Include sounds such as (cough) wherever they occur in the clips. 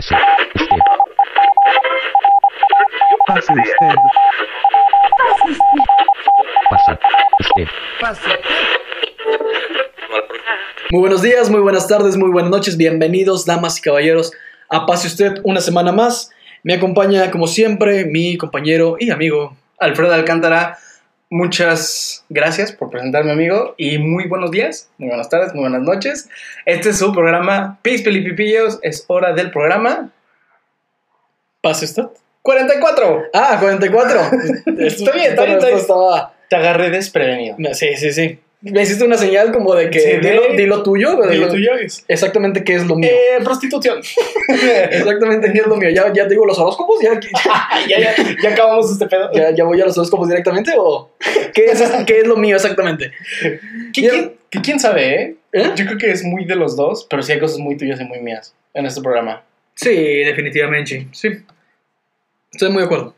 Pase. Usted. Pase usted. Pase. Usted. Muy buenos días, muy buenas tardes, muy buenas noches. Bienvenidos, damas y caballeros, a Pase Usted una semana más. Me acompaña, como siempre, mi compañero y amigo. Alfredo Alcántara, muchas gracias por presentarme, amigo, y muy buenos días, muy buenas tardes, muy buenas noches. Este es su programa Pis Pilipipillos, es hora del programa ¿Pase Usted? 44. Ah, 44. (laughs) Está bien, está bien, está bien. Te agarré desprevenido. Sí, sí, sí. Me hiciste una señal como de que Sí, dilo, de- dilo tuyo. pero Dilo tuyo es. Exactamente qué es lo mío. Eh, prostitución. (laughs) (laughs) Exactamente qué es lo mío. ¿Ya, ya digo los horóscopos? ¿Ya, (laughs) ya, ya, ya acabamos este pedo. ya, ya voy a los horóscopos directamente? ¿O qué es, qué es lo mío exactamente? ¿Qui- Ya- quién, que quién sabe, eh? ¿Eh? Yo creo que es muy de los dos, pero sí hay cosas muy tuyas y muy mías en este programa. Sí, definitivamente. Sí. Estoy muy de acuerdo.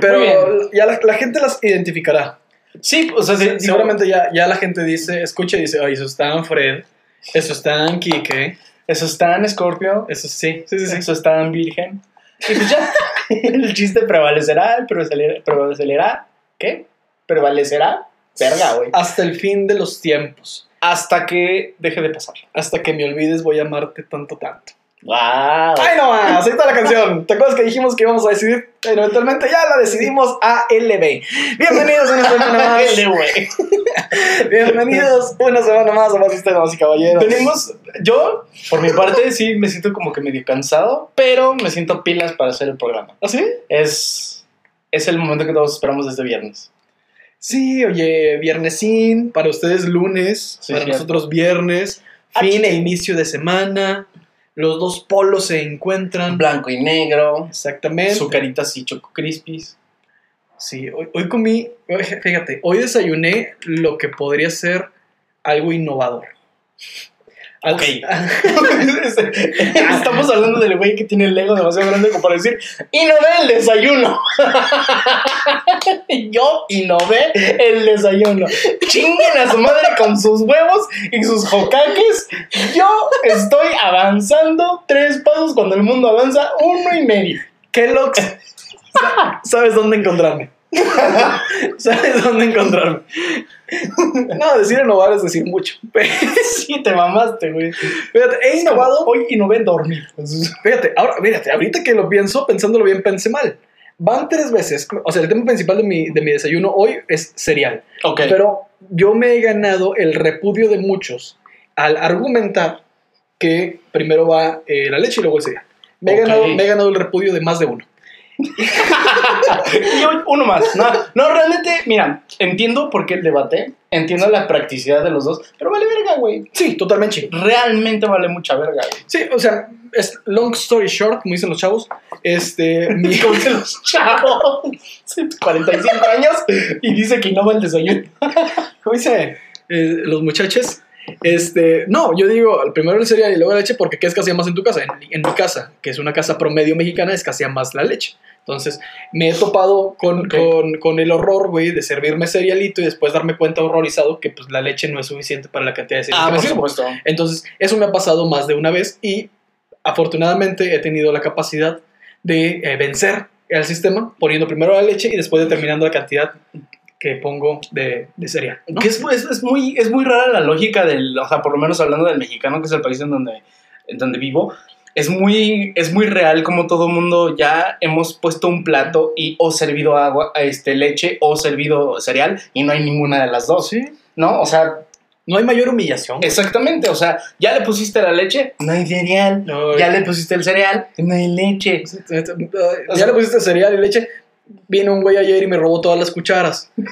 Pero ya la, la gente las identificará. Sí, o sea, sí, Seguramente ya, ya la gente dice, escucha y dice, ay, eso está en Fred, eso está en Kike, Eso está en Scorpio, eso sí, sí, sí, sí. Eso está en Virgen. Y pues ya, (laughs) el chiste prevalecerá, prevalecerá, prevalecerá, ¿qué? Prevalecerá, verga, güey. Hasta el fin de los tiempos. Hasta que deje de pasar. Hasta que me olvides voy a amarte tanto, tanto. ¡Wow! ¡Ay, no más! Ahí está la canción. ¿Te acuerdas que dijimos que íbamos a decidir? Pero eventualmente ya la decidimos ALB. Bienvenidos una semana (laughs) más. Güey. Bienvenidos una semana más a Más damas y caballeros. Tenemos, yo, por mi parte, sí me siento como que medio cansado, pero me siento pilas para hacer el programa. ¿Ah, sí? Es, es el momento que todos esperamos desde viernes. Sí, oye, viernesín, para ustedes lunes, Sí, para cierto. nosotros viernes, Ah, fin e inicio de semana, los dos polos se encuentran. Blanco y negro, Exactamente. sucaritas y choco crispies. Sí, hoy, hoy comí, fíjate, hoy desayuné lo que podría ser algo innovador. Ok. (laughs) Estamos hablando del güey que tiene el ego demasiado grande como para decir, innové el desayuno. (laughs) Yo innové el desayuno. Chinguen a su madre con sus huevos y sus jocaques. Yo estoy avanzando tres pasos cuando el mundo avanza uno y medio. Kellogg's, (laughs) sa- sabes dónde encontrarme. (laughs) sabes dónde encontrarme. No, decir innovar es decir mucho. (laughs) Sí, te mamaste, güey. Fíjate, he innovado. Hoy innové en dormir. Fíjate, ahora, fíjate, ahorita que lo pienso, pensándolo bien, pensé mal. Van tres veces, o sea, el tema principal de mi, de mi desayuno hoy es cereal. Ok. Pero yo me he ganado el repudio de muchos al argumentar que primero va eh, la leche y luego el cereal. Me, he Ok. ganado, me he ganado el repudio de más de uno. (laughs) Y uno más. No, no, realmente, mira, entiendo por qué el debate, entiendo la practicidad de los dos, pero vale verga, güey. Sí, totalmente. Realmente vale mucha verga, güey. Sí, o sea, es long story short, como dicen los chavos. Este, (laughs) mi, Como dicen los chavos, 45 años, y dice que no va el desayuno. (laughs) ¿cómo dice? Eh, los muchachos. Este, no, yo digo, primero el cereal y luego la leche porque ¿qué escasea más en tu casa? En, en mi casa, que es una casa promedio mexicana, escasea más la leche. Entonces, me he topado con, con, con el horror, güey, de servirme cerealito y después darme cuenta horrorizado que pues la leche no es suficiente para la cantidad de cereal Ah, que me por sirvo. supuesto. Entonces, eso me ha pasado más de una vez y afortunadamente he tenido la capacidad de eh, vencer al sistema poniendo primero la leche y después determinando la cantidad que pongo de, de cereal. ¿no? Que es, es, es muy, es muy rara la lógica del, o sea, por lo menos hablando del mexicano, que es el país en donde, en donde vivo, es muy, es muy real como todo mundo ya hemos puesto un plato y o servido agua, este, leche o servido cereal y no hay ninguna de las dos, Sí. ¿no? O sea, No hay mayor humillación. exactamente, o sea, ya le pusiste la leche, no hay cereal, No, ya le pusiste el cereal, no hay leche. ya le pusiste cereal y leche. Vino un güey ayer y me robó todas las cucharas. (laughs) me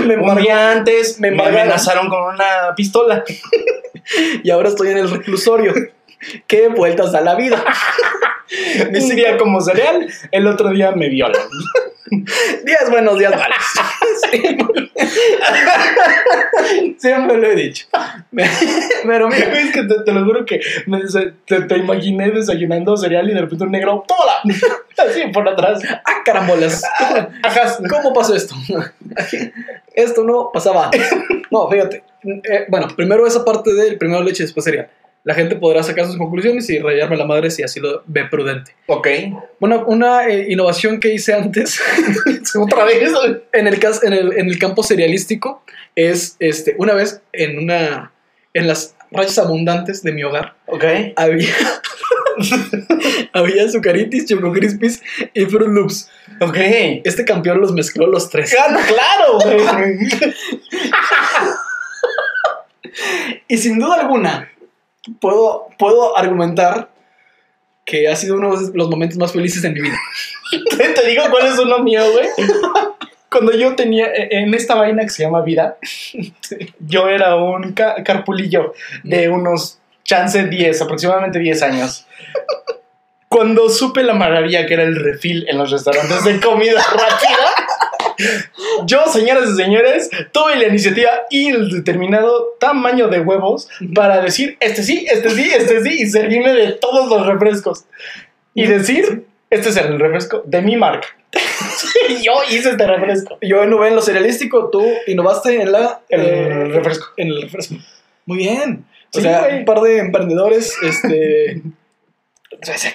Un embargó día antes me me, amenazaron con una pistola. (laughs) y ahora estoy en el reclusorio. Qué vueltas a la vida. (laughs) (laughs) Un día como cereal, el otro día me violan. (laughs) días buenos, días malos. (laughs) Siempre, lo he dicho. Pero mira, Es que te, te lo juro que me te, te imaginé desayunando cereal y de repente un negro, ¡tómala! Así por atrás. ah, carambolas. Ajá. ¿Cómo pasó esto? Esto no pasaba antes. No, fíjate. eh, bueno, primero esa parte del primero leche, después cereal. La gente podrá sacar sus conclusiones y rayarme la madre si así lo ve prudente. Ok. Bueno, una eh, innovación que hice antes (laughs) Otra vez. en el, en el, en el campo serialístico es, este, una vez en una, en las rayas abundantes de mi hogar, Ok. había, (laughs) había Azucaritis, Choco Crispies y Fruit Loops. Ok. Este campeón los mezcló los tres. Gana, claro, güey. (laughs) Y sin duda alguna, puedo, puedo argumentar que ha sido uno de los momentos más felices de mi vida. (laughs) Te, te digo cuál es uno mío, güey. Cuando yo tenía e, en esta vaina que se llama vida, (laughs) yo era un ca- carpulillo de unos chance 10, aproximadamente 10 años. Cuando supe la maravilla que era el refil en los restaurantes de comida rápida, yo, señoras y señores, tuve la iniciativa y el determinado tamaño de huevos para decir, este sí, este sí, este sí, y servirme de todos los refrescos. Y decir, este es el refresco de mi marca. (laughs) Yo hice este refresco. Yo innové en lo serialístico, tú innovaste en la... El eh, refresco. En el refresco. Muy bien. O Sí, sea, güey. un par de emprendedores, este... (laughs)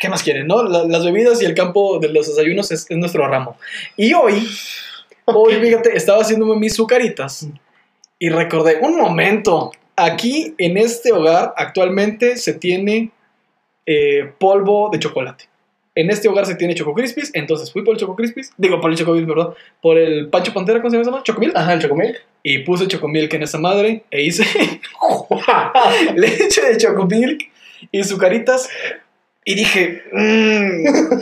¿Qué más quieren, no? La- las bebidas y el campo de los desayunos es, es nuestro ramo. Y hoy, hoy, fíjate, estaba haciéndome mis sucaritas y recordé, un momento, aquí en este hogar actualmente se tiene eh, polvo de chocolate. En este hogar se tiene Choco Crispies, entonces fui por el Choco Crispies, digo por el Choco Milk, perdón, por el Pancho Pantera, ¿cómo se llama? ¿Chocomilk? Ajá, el chocomilk. Y puse Chocomilk en esa madre e hice (laughs) (laughs) leche de Chocomilk y sucaritas y dije, mmm,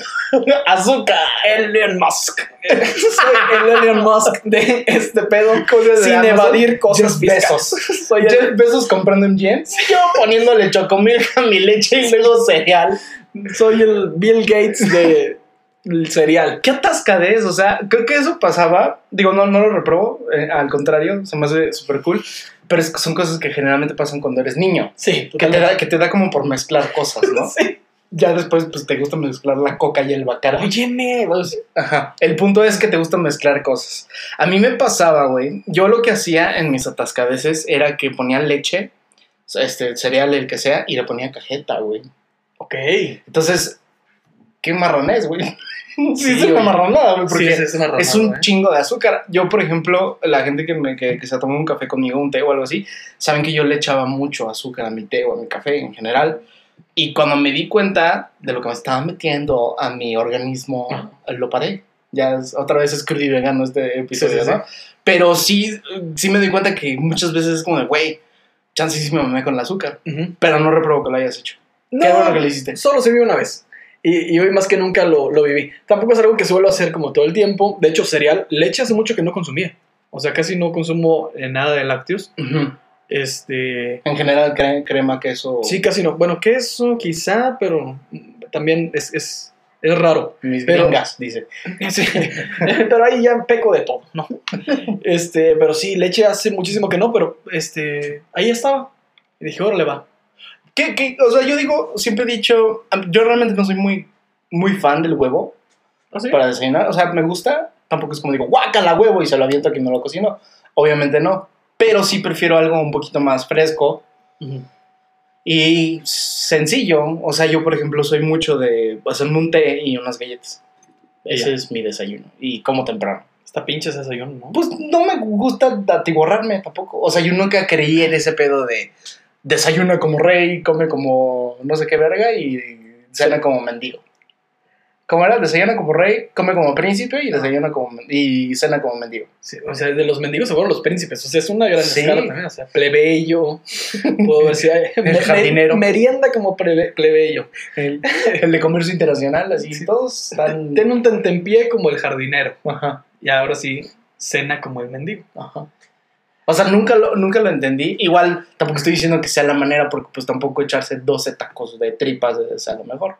Azúcar. Elon Musk. Soy (laughs) el Elon Musk de este pedo sin Amazon? evadir cosas (laughs) Jeff. Bezos. Soy el- Jeff Bezos comprando en jeans. Yo poniéndole chocomilk a mi leche y luego cereal. Soy el Bill Gates de el cereal. Qué atascadez, o sea, creo que eso pasaba. Digo, no, no lo reprobo, eh, al contrario, se me hace súper cool. Pero es son cosas que generalmente pasan cuando eres niño. Sí, Que te, da, que te da como por mezclar cosas, ¿no? (laughs) Sí. Ya después, pues te gusta mezclar la coca y el bacara. Óyeme, pues, Ajá. El punto es que te gusta mezclar cosas. A mí me pasaba, güey. Yo lo que hacía en mis atascadeces era que ponía leche, este, cereal, el que sea, y le ponía cajeta, güey. ok. Entonces, qué marronés, güey. (laughs) Sí, Sí, es una marronada, güey, porque Sí, es una es un ¿eh? chingo de azúcar. Yo, por ejemplo, la gente que, me, que, que se toma un café conmigo, un té o algo así, saben que yo le echaba mucho azúcar a mi té o a mi café en general. Y cuando me di cuenta de lo que me estaba metiendo a mi organismo, lo paré. Ya es- otra vez es crudo y vegano este episodio, Sí, sí, ¿no? Pero sí, sí me di cuenta que muchas veces es como de, güey, chance sí me mamé con el azúcar. Ujú. Pero no reprobo que lo hayas hecho. No, Qué bueno que lo hiciste. Solo se vive una vez. Y, y hoy más que nunca lo, lo viví. Tampoco es algo que suelo hacer como todo el tiempo. De hecho, cereal, leche hace mucho que no consumía. O sea, casi no consumo eh, nada de lácteos. Ujú. Este. En general, cre- crema, queso. Sí, casi no. Bueno, queso quizá, pero también es, es, es raro. Mis Pero- gringas, dice. Sí. (laughs) pero ahí ya peco de todo, ¿no? Este, pero sí, leche hace muchísimo que no, pero este, ahí estaba. Y dije, órale, va. ¿Qué, qué? O sea, yo digo, siempre he dicho, yo realmente no soy muy, muy fan del huevo ¿Ah, sí? para desayunar. O sea, me gusta, tampoco es como digo, guácala huevo y se lo aviento a quien no lo cocino. Obviamente no. Pero sí prefiero algo un poquito más fresco y sencillo. O sea, yo, por ejemplo, soy mucho de hacerme un té y unas galletas. Ese Ya. es mi desayuno. Y como temprano. Está pinche ese desayuno, ¿no? Pues no me gusta atiborrarme tampoco. O sea, yo nunca creí en ese pedo de desayuna como rey, come como no sé qué verga y cena como mendigo. ¿Cómo era? Desayuna como rey, come como príncipe y desayuna como y cena como mendigo. Sí, o sea, de los mendigos se fueron los príncipes. O sea, es una gran Sí. escala también. O sea, plebeyo. (laughs) Puedo si hay. El jardinero. merienda como plebe- plebeyo. El, el de comercio internacional, así Sí. todos están. Ten un tentempié como el jardinero. Ajá, Y ahora sí, cena como el mendigo. ajá. O sea, nunca lo, nunca lo entendí. Igual tampoco estoy diciendo que sea la manera, porque pues tampoco echarse 12 tacos de tripas es a lo mejor.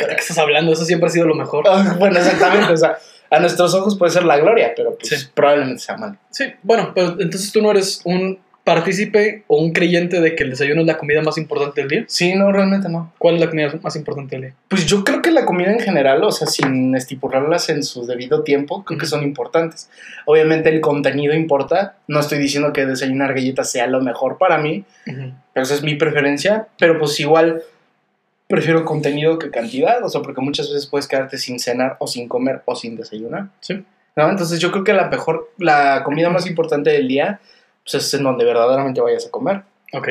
¿De qué estás hablando? Eso siempre ha sido lo mejor. Ah, bueno, exactamente. O sea, a nuestros ojos puede ser la gloria, pero pues Sí. probablemente sea mal. Sí, bueno, pero entonces tú no eres un partícipe o un creyente de que el desayuno es la comida más importante del día? Sí, no, realmente no. ¿Cuál es la comida más importante del día? Pues yo creo que la comida en general, o sea, sin estipularlas en su debido tiempo, creo que Ujú. son importantes. Obviamente el contenido importa. No estoy diciendo que desayunar galletas sea lo mejor para mí, pero esa es mi preferencia. Pero pues igual prefiero contenido que cantidad, o sea, porque muchas veces puedes quedarte sin cenar o sin comer o sin desayunar. Sí. ¿no? Entonces yo creo que la mejor, la comida más importante del día, pues es en donde verdaderamente vayas a comer. Ok.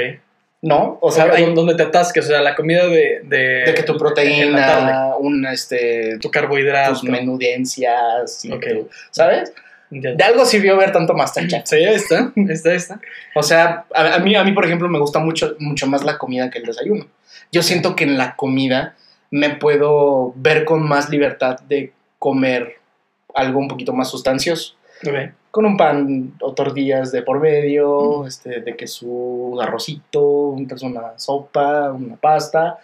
¿No? O sea, hay- donde te atasques, o sea, la comida de... De, de que tu proteína, un este tu carbohidrato. tus menudencias, y Ok. tu- ¿sabes? Ya. De algo sirvió ver tanto Masterchef. Sí, está, está, está. O sea, a, a mí, a mí, por ejemplo, me gusta mucho, mucho más la comida que el desayuno. Yo siento que en la comida me puedo ver con más libertad de comer algo un poquito más sustancioso. Ok. Con un pan o tortillas de por medio, Mm. este, de que su arrocito, un- una sopa, una pasta,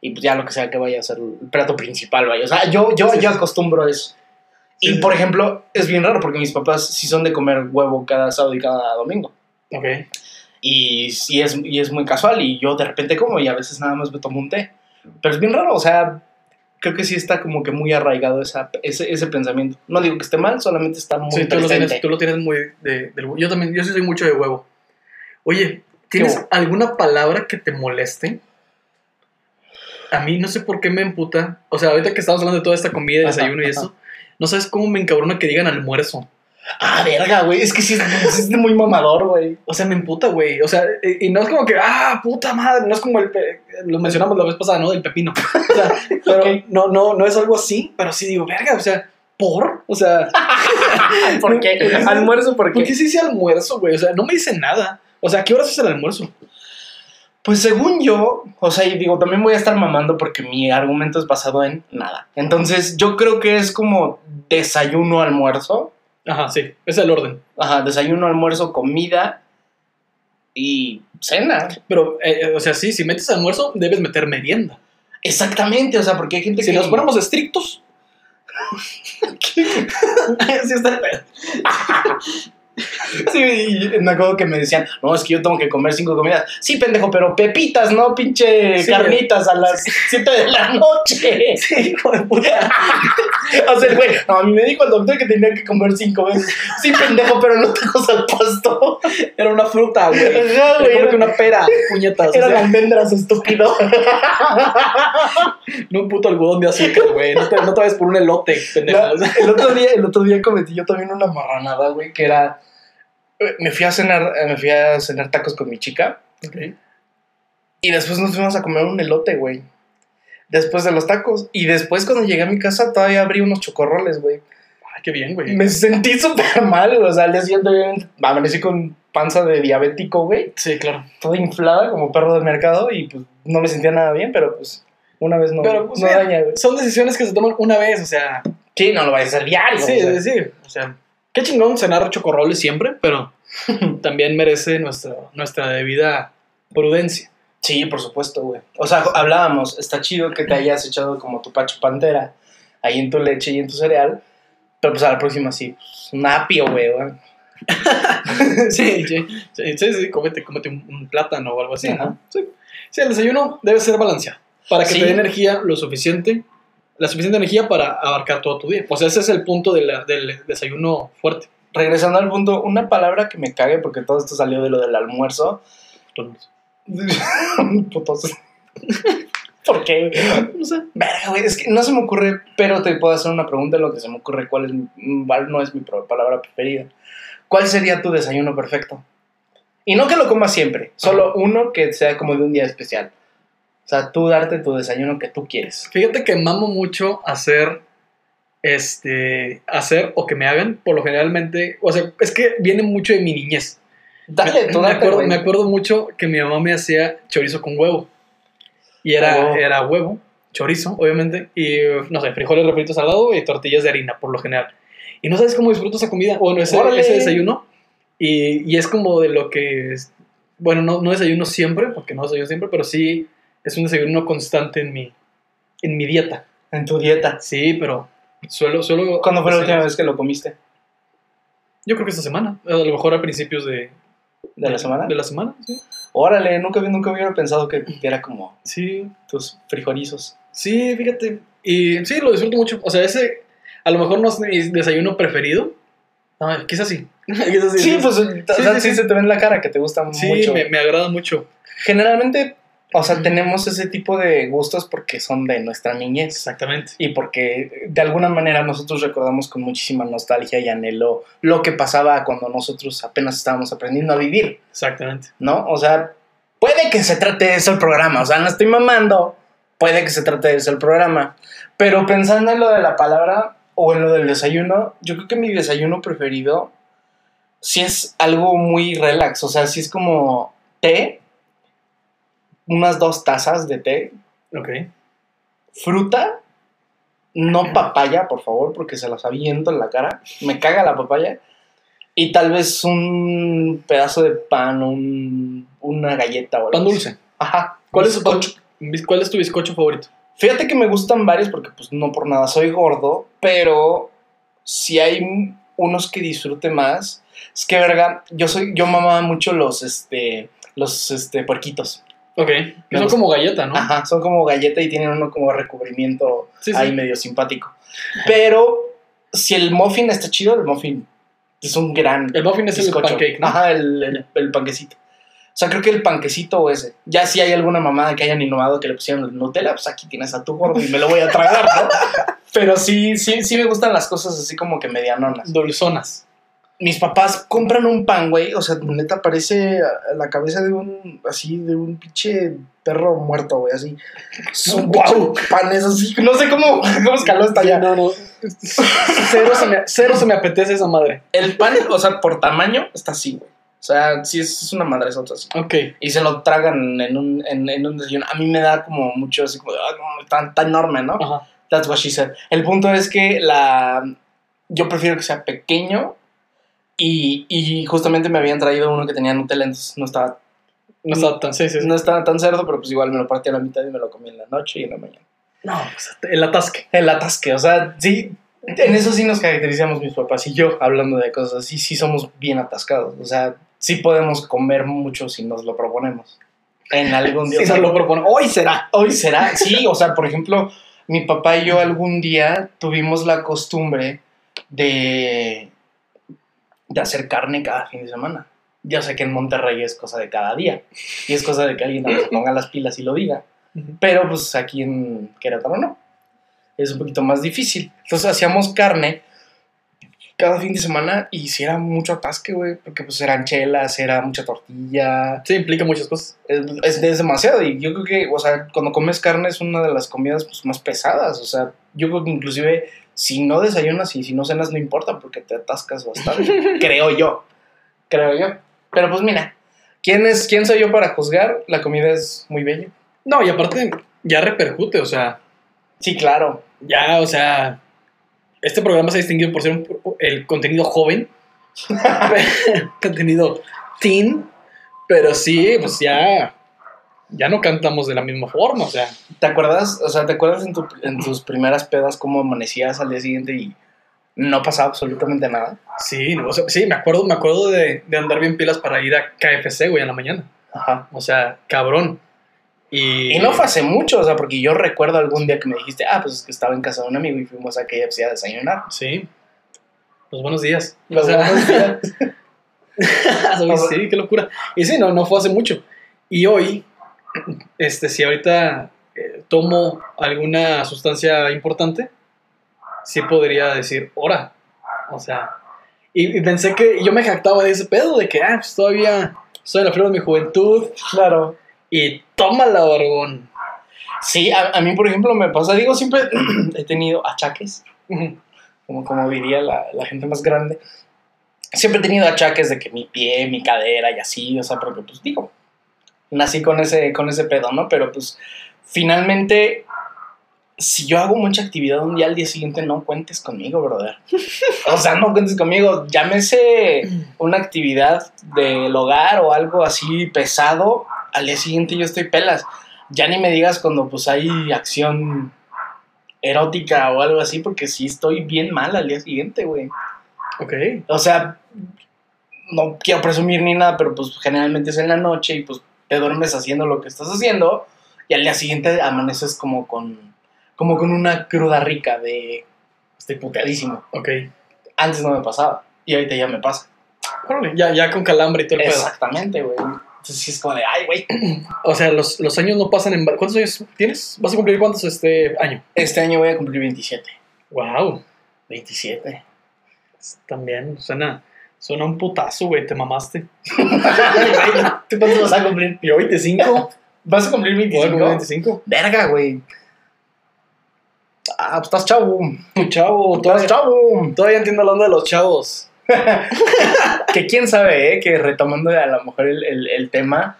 y pues ya lo que sea que vaya a ser el plato principal, vaya. O sea, yo, yo, Sí, yo acostumbro a eso. Y por ejemplo, es bien raro porque mis papás sí son de comer huevo cada sábado y cada domingo. Ok. Y sí es, y es muy casual y yo de repente como y a veces nada más me tomo un té. Pero es bien raro, o sea, creo que sí está como que muy arraigado esa, ese, ese pensamiento. No digo que esté mal, solamente está muy Sí, tú lo, tienes, tú lo tienes muy de, del. Yo también, yo sí soy mucho de huevo. Oye, ¿tienes huevo? alguna palabra que te moleste? A mí no sé por qué me emputa. O sea, ahorita que estamos hablando de toda esta comida, Ajá, desayuno y ajá. eso, no sabes cómo me encabrona que digan almuerzo. Ah, verga, güey, es que sí es, muy mamador, güey. O sea, me emputa, güey. O sea, y, y no es como que, ah, puta madre, no es como el, pe- lo mencionamos la vez pasada, ¿no? Del pepino. O sea, (laughs) pero no, no, no es algo así, pero sí digo, verga, o sea, ¿por? O sea, (laughs) ¿Por qué? (laughs) Almuerzo, ¿por qué? ¿por qué sí dice almuerzo, güey? O sea, no me dice nada. O sea, ¿a qué horas es el almuerzo? Pues según yo, o sea, y digo, también voy a estar mamando porque mi argumento es basado en nada. Entonces, yo creo que es como desayuno, almuerzo. Ajá, sí, es el orden. Ajá, desayuno, almuerzo, comida y cena. Pero, eh, eh, o sea, sí, si metes almuerzo, debes meter merienda. Exactamente, o sea, porque hay gente Si que... nos ponemos estrictos. (laughs) (laughs) sí, está el pedo. (laughs) Sí, y me acuerdo que me decían, no, es que yo tengo que comer cinco comidas. Sí, pendejo, pero pepitas, no pinche Sí, carnitas a las 7 de la noche. Sí, hijo de puta. (laughs) O sea, güey, no, a mí me dijo el doctor que tenía que comer cinco veces. Sí, pendejo, pero no tacos al pasto. Era una fruta, güey. Era como que una pera, puñetas. o Eran sea, almendras, estúpido. (laughs) no un puto algodón de azúcar, güey. No te, no te vayas por un elote, pendejo. La- O el, otro día, el otro día cometí yo también una marranada, güey, que era... Me fui a cenar, eh, me fui a cenar tacos con mi chica. Y después nos fuimos a comer un elote, güey. Después de los tacos. Y después cuando llegué a mi casa todavía abrí unos chocorroles, güey. Ay, qué bien, güey. Me sentí súper mal, güey. O sea, al día siguiente amanecí con panza de diabético, güey. Sí, claro. Toda inflada como perro de mercado y pues no me sentía nada bien, pero pues una vez no, Pero, pues, no mira, daña, güey. Son decisiones que se toman una vez, o sea. Sí, no lo vayas a hacer diario. Sí, o sea. sí, sí. O sea, qué chingón cenar chocorroles siempre, pero (laughs) también merece nuestra, nuestra debida prudencia. Sí, por supuesto, güey. O sea, hablábamos, está chido que te hayas echado como tu pacho pantera ahí en tu leche y en tu cereal, pero pues a la próxima sí, pues, un apio, güey, güey. (laughs) sí, sí, sí, sí, sí, cómete, cómete un, un plátano o algo así, Ajá. ¿no? Sí. Sí, el desayuno debe ser balanceado para que Sí. te dé energía lo suficiente, la suficiente energía para abarcar todo tu día. O sea, ese es el punto de la- del desayuno fuerte. Regresando al punto, una palabra que me cague porque todo esto salió de lo del almuerzo. (laughs) Putos. (laughs) ¿Por qué? No sé. Verga, güey, es que no se me ocurre, pero te puedo hacer una pregunta en lo que se me ocurre cuál es mi- cuál no es mi palabra preferida. ¿Cuál sería tu desayuno perfecto? Y no que lo comas siempre, solo uno que sea como de un día especial. O sea, tú darte tu desayuno que tú quieres. Fíjate que mamo mucho hacer, este, hacer o que me hagan, por lo generalmente, o sea, es que viene mucho de mi niñez. Dale, me, tú me date, acuerdo, me acuerdo mucho que mi mamá me hacía chorizo con huevo. Y era, Oh. era huevo, chorizo, obviamente, y no sé, frijoles refritos al lado y tortillas de harina, por lo general. Y no sabes cómo disfruto esa comida, bueno, ese, ese desayuno. Y, y es como de lo que, bueno, no, no desayuno siempre, porque no desayuno siempre, pero sí es un desayuno constante en mi, en mi dieta. En tu dieta. Sí, pero suelo, suelo... ¿Cuándo fue la última vez que lo comiste? Yo creo que esta semana, a lo mejor a principios de, de la semana. De la semana, sí. Órale, nunca, nunca hubiera pensado que era como Sí, tus frijorizos. sí, fíjate. Y sí, lo disfruto mucho. O sea, ese a lo mejor no es mi desayuno preferido. No, quizás sí. (laughs) quizás sí. Sí, pues sí, sí, sí. se te ve en la cara que te gusta Sí, mucho. me, me agrada mucho. Generalmente, o sea, tenemos ese tipo de gustos porque son de nuestra niñez. Exactamente. Y porque de alguna manera nosotros recordamos con muchísima nostalgia y anhelo lo que pasaba cuando nosotros apenas estábamos aprendiendo a vivir, Exactamente. ¿no? O sea, puede que se trate de eso el programa, o sea, no estoy mamando, puede que se trate de eso el programa, pero pensando en lo de la palabra o en lo del desayuno, yo creo que mi desayuno preferido sí es algo muy relax, o sea, sí es como té, unas dos tazas de té, Ok. fruta, no papaya, por favor, porque se las aviento en la cara. Me caga la papaya. Y tal vez un pedazo de pan, un- una galleta o algo Pan dulce. Ajá. ¿Cuál es, tu pan- Bizcocho. bis- ¿Cuál es tu bizcocho favorito? Fíjate que me gustan varios porque pues no por nada soy gordo, pero si hay unos que disfrute más, es que verga, yo soy yo mamaba mucho los este los este puerquitos. Ok. Que son como galleta, ¿no? Ajá, son como galleta y tienen uno como recubrimiento Sí, sí. ahí medio simpático. Pero si el muffin está chido, el muffin es un gran El muffin es bizcocho. el pancake, ¿no? Ajá, el, el, el panquecito. O sea, creo que el panquecito o ese. Ya si hay alguna mamada que hayan innovado que le pusieron el Nutella, pues aquí tienes a tu gordo y me lo voy a tragar, ¿no? (laughs) Pero sí, sí, sí me gustan las cosas así como que medianonas. Dulzonas. Mis papás compran un pan, güey. O sea, neta parece la cabeza de un, así, de un pinche perro muerto, güey, así. Son Guau. panes así. No sé cómo, (laughs) cómo escaló hasta allá. No, no. Cero se, me, cero se me apetece esa madre. El pan, o sea, por tamaño, está así, güey. O sea, sí es, es una madre así. Ok. Y se lo tragan en un, en, en un desayuno. A mí me da como mucho así como, de, "Ah, no, tan, tan enorme, ¿no? Ajá. That's what she said. El punto es que la... Yo prefiero que sea pequeño y, y justamente me habían traído uno que tenía Nutella, entonces no estaba, No estaba tan. Sí, sí, sí. no estaba tan cerdo, pero pues igual me lo partí a la mitad y me lo comí en la noche y en la mañana. No, pues, el atasque. El atasque, o sea, sí, en eso sí nos caracterizamos mis papás y yo, hablando de cosas así, sí somos bien atascados. O sea, sí podemos comer mucho si nos lo proponemos. En algún (laughs) día. Si nos lo propone. Hoy será. Hoy será, sí, o sea, por ejemplo, mi papá y yo algún día tuvimos la costumbre de, de hacer carne cada fin de semana. Ya sé que en Monterrey es cosa de cada día y es cosa de que alguien se ponga las pilas y lo diga, pero pues aquí en Querétaro no. Es un poquito más difícil. Entonces hacíamos carne cada fin de semana y si era mucho atasque, güey, porque pues eran chelas, era mucha tortilla, Sí, implica muchas cosas. es, es- es demasiado y yo creo que, o sea, cuando comes carne es una de las comidas pues, más pesadas, o sea, yo creo que inclusive si no desayunas y si no cenas no importa porque te atascas bastante, (laughs) creo yo, creo yo. Pero pues mira, ¿quién, es, ¿quién soy yo para juzgar? La comida es muy bella. No, y aparte, ya repercute, o sea, Sí, claro. ya, o sea, este programa se ha distinguido por ser un- el contenido joven, (laughs) (laughs) contenido teen, pero sí, pues ya, ya no cantamos de la misma forma, o sea, ¿Te acuerdas, o sea, te acuerdas en, tu- en tus primeras pedas cómo amanecías al día siguiente y no pasaba absolutamente nada? sí, no, o sea, sí, me acuerdo, me acuerdo de, de andar bien pilas para ir a KFC, güey, en la mañana, Ajá. o sea, cabrón. Y, Y no fue hace mucho, o sea, porque yo recuerdo algún día que me dijiste, ah, pues es que estaba en casa de un amigo y fuimos a KFC a desayunar. Sí, los buenos días. Los O sea, buenos días. (laughs) Sí, qué locura. Y sí, no, no fue hace mucho. Y hoy, este, si ahorita eh, tomo alguna sustancia importante, sí podría decir, hora. O sea, y, y pensé que yo me jactaba de ese pedo, de que, ah, pues todavía soy en la flor de mi juventud. Claro. Y tómala, barbón. Sí, a, a mí, por ejemplo, me pasa, digo, siempre (clears throat) he tenido achaques, como, como diría la, la gente más grande. Siempre he tenido achaques de que mi pie, mi cadera y así, o sea, porque pues digo, nací con ese, con ese pedo, ¿no? Pero pues finalmente, si yo hago mucha actividad un día al día siguiente, no cuentes conmigo, brother. (laughs) O sea, no cuentes conmigo, llámese una actividad del hogar o algo así pesado, al día siguiente yo estoy pelas. Ya ni me digas cuando pues hay acción erótica o algo así, porque sí estoy bien mal al día siguiente, güey. Ok. O sea, no quiero presumir ni nada, pero pues generalmente es en la noche y pues te duermes haciendo lo que estás haciendo y al día siguiente amaneces como con, como con una cruda rica de estoy puteadísimo. Ok. Antes no me pasaba y ahorita ya me pasa. Ya, ya con calambre y todo el. Exactamente, güey. Entonces sí es como de, ay, güey. O sea, los, los años no pasan en... ¿Cuántos años tienes? ¿Vas a cumplir cuántos este año? Este año voy a cumplir 27. Wow. 27. También suena, suena un putazo, güey. Te mamaste. (laughs) ¿Tú cuánto vas a cumplir? Yo 25. ¿Vas a cumplir Voy a 25? cumplir 25. Verga, güey. Ah, pues estás chavo. Chavo, Estás todavía, chavo. todavía entiendo la onda de los chavos. (laughs) Que quién sabe, ¿eh? Que retomando a lo mejor el, el, el tema.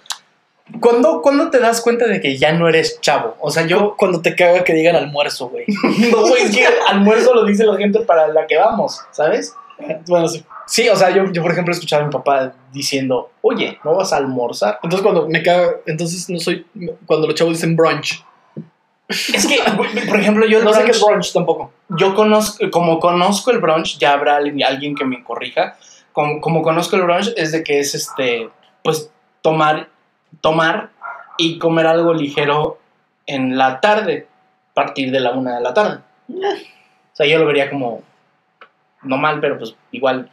¿Cuándo, ¿Cuándo te das cuenta de que ya no eres chavo? O sea, yo. Yo cuando te caga que digan almuerzo, güey. (laughs) No, güey, es que almuerzo lo dice la gente para la que vamos, ¿sabes? Bueno, sí. Sí, o sea, yo, yo por ejemplo he escuchado a mi papá diciendo, oye, ¿no vas a almorzar? Entonces cuando me caga, entonces no soy, cuando los chavos dicen brunch. Es que, por ejemplo, yo el No sé qué brunch- es brunch tampoco. yo conozco, como conozco el brunch, ya habrá alguien, alguien que me corrija, como, como conozco el brunch es de que es este, pues tomar, tomar y comer algo ligero en la tarde, a partir de la una de la tarde. O sea, yo lo vería como, no mal, pero pues igual,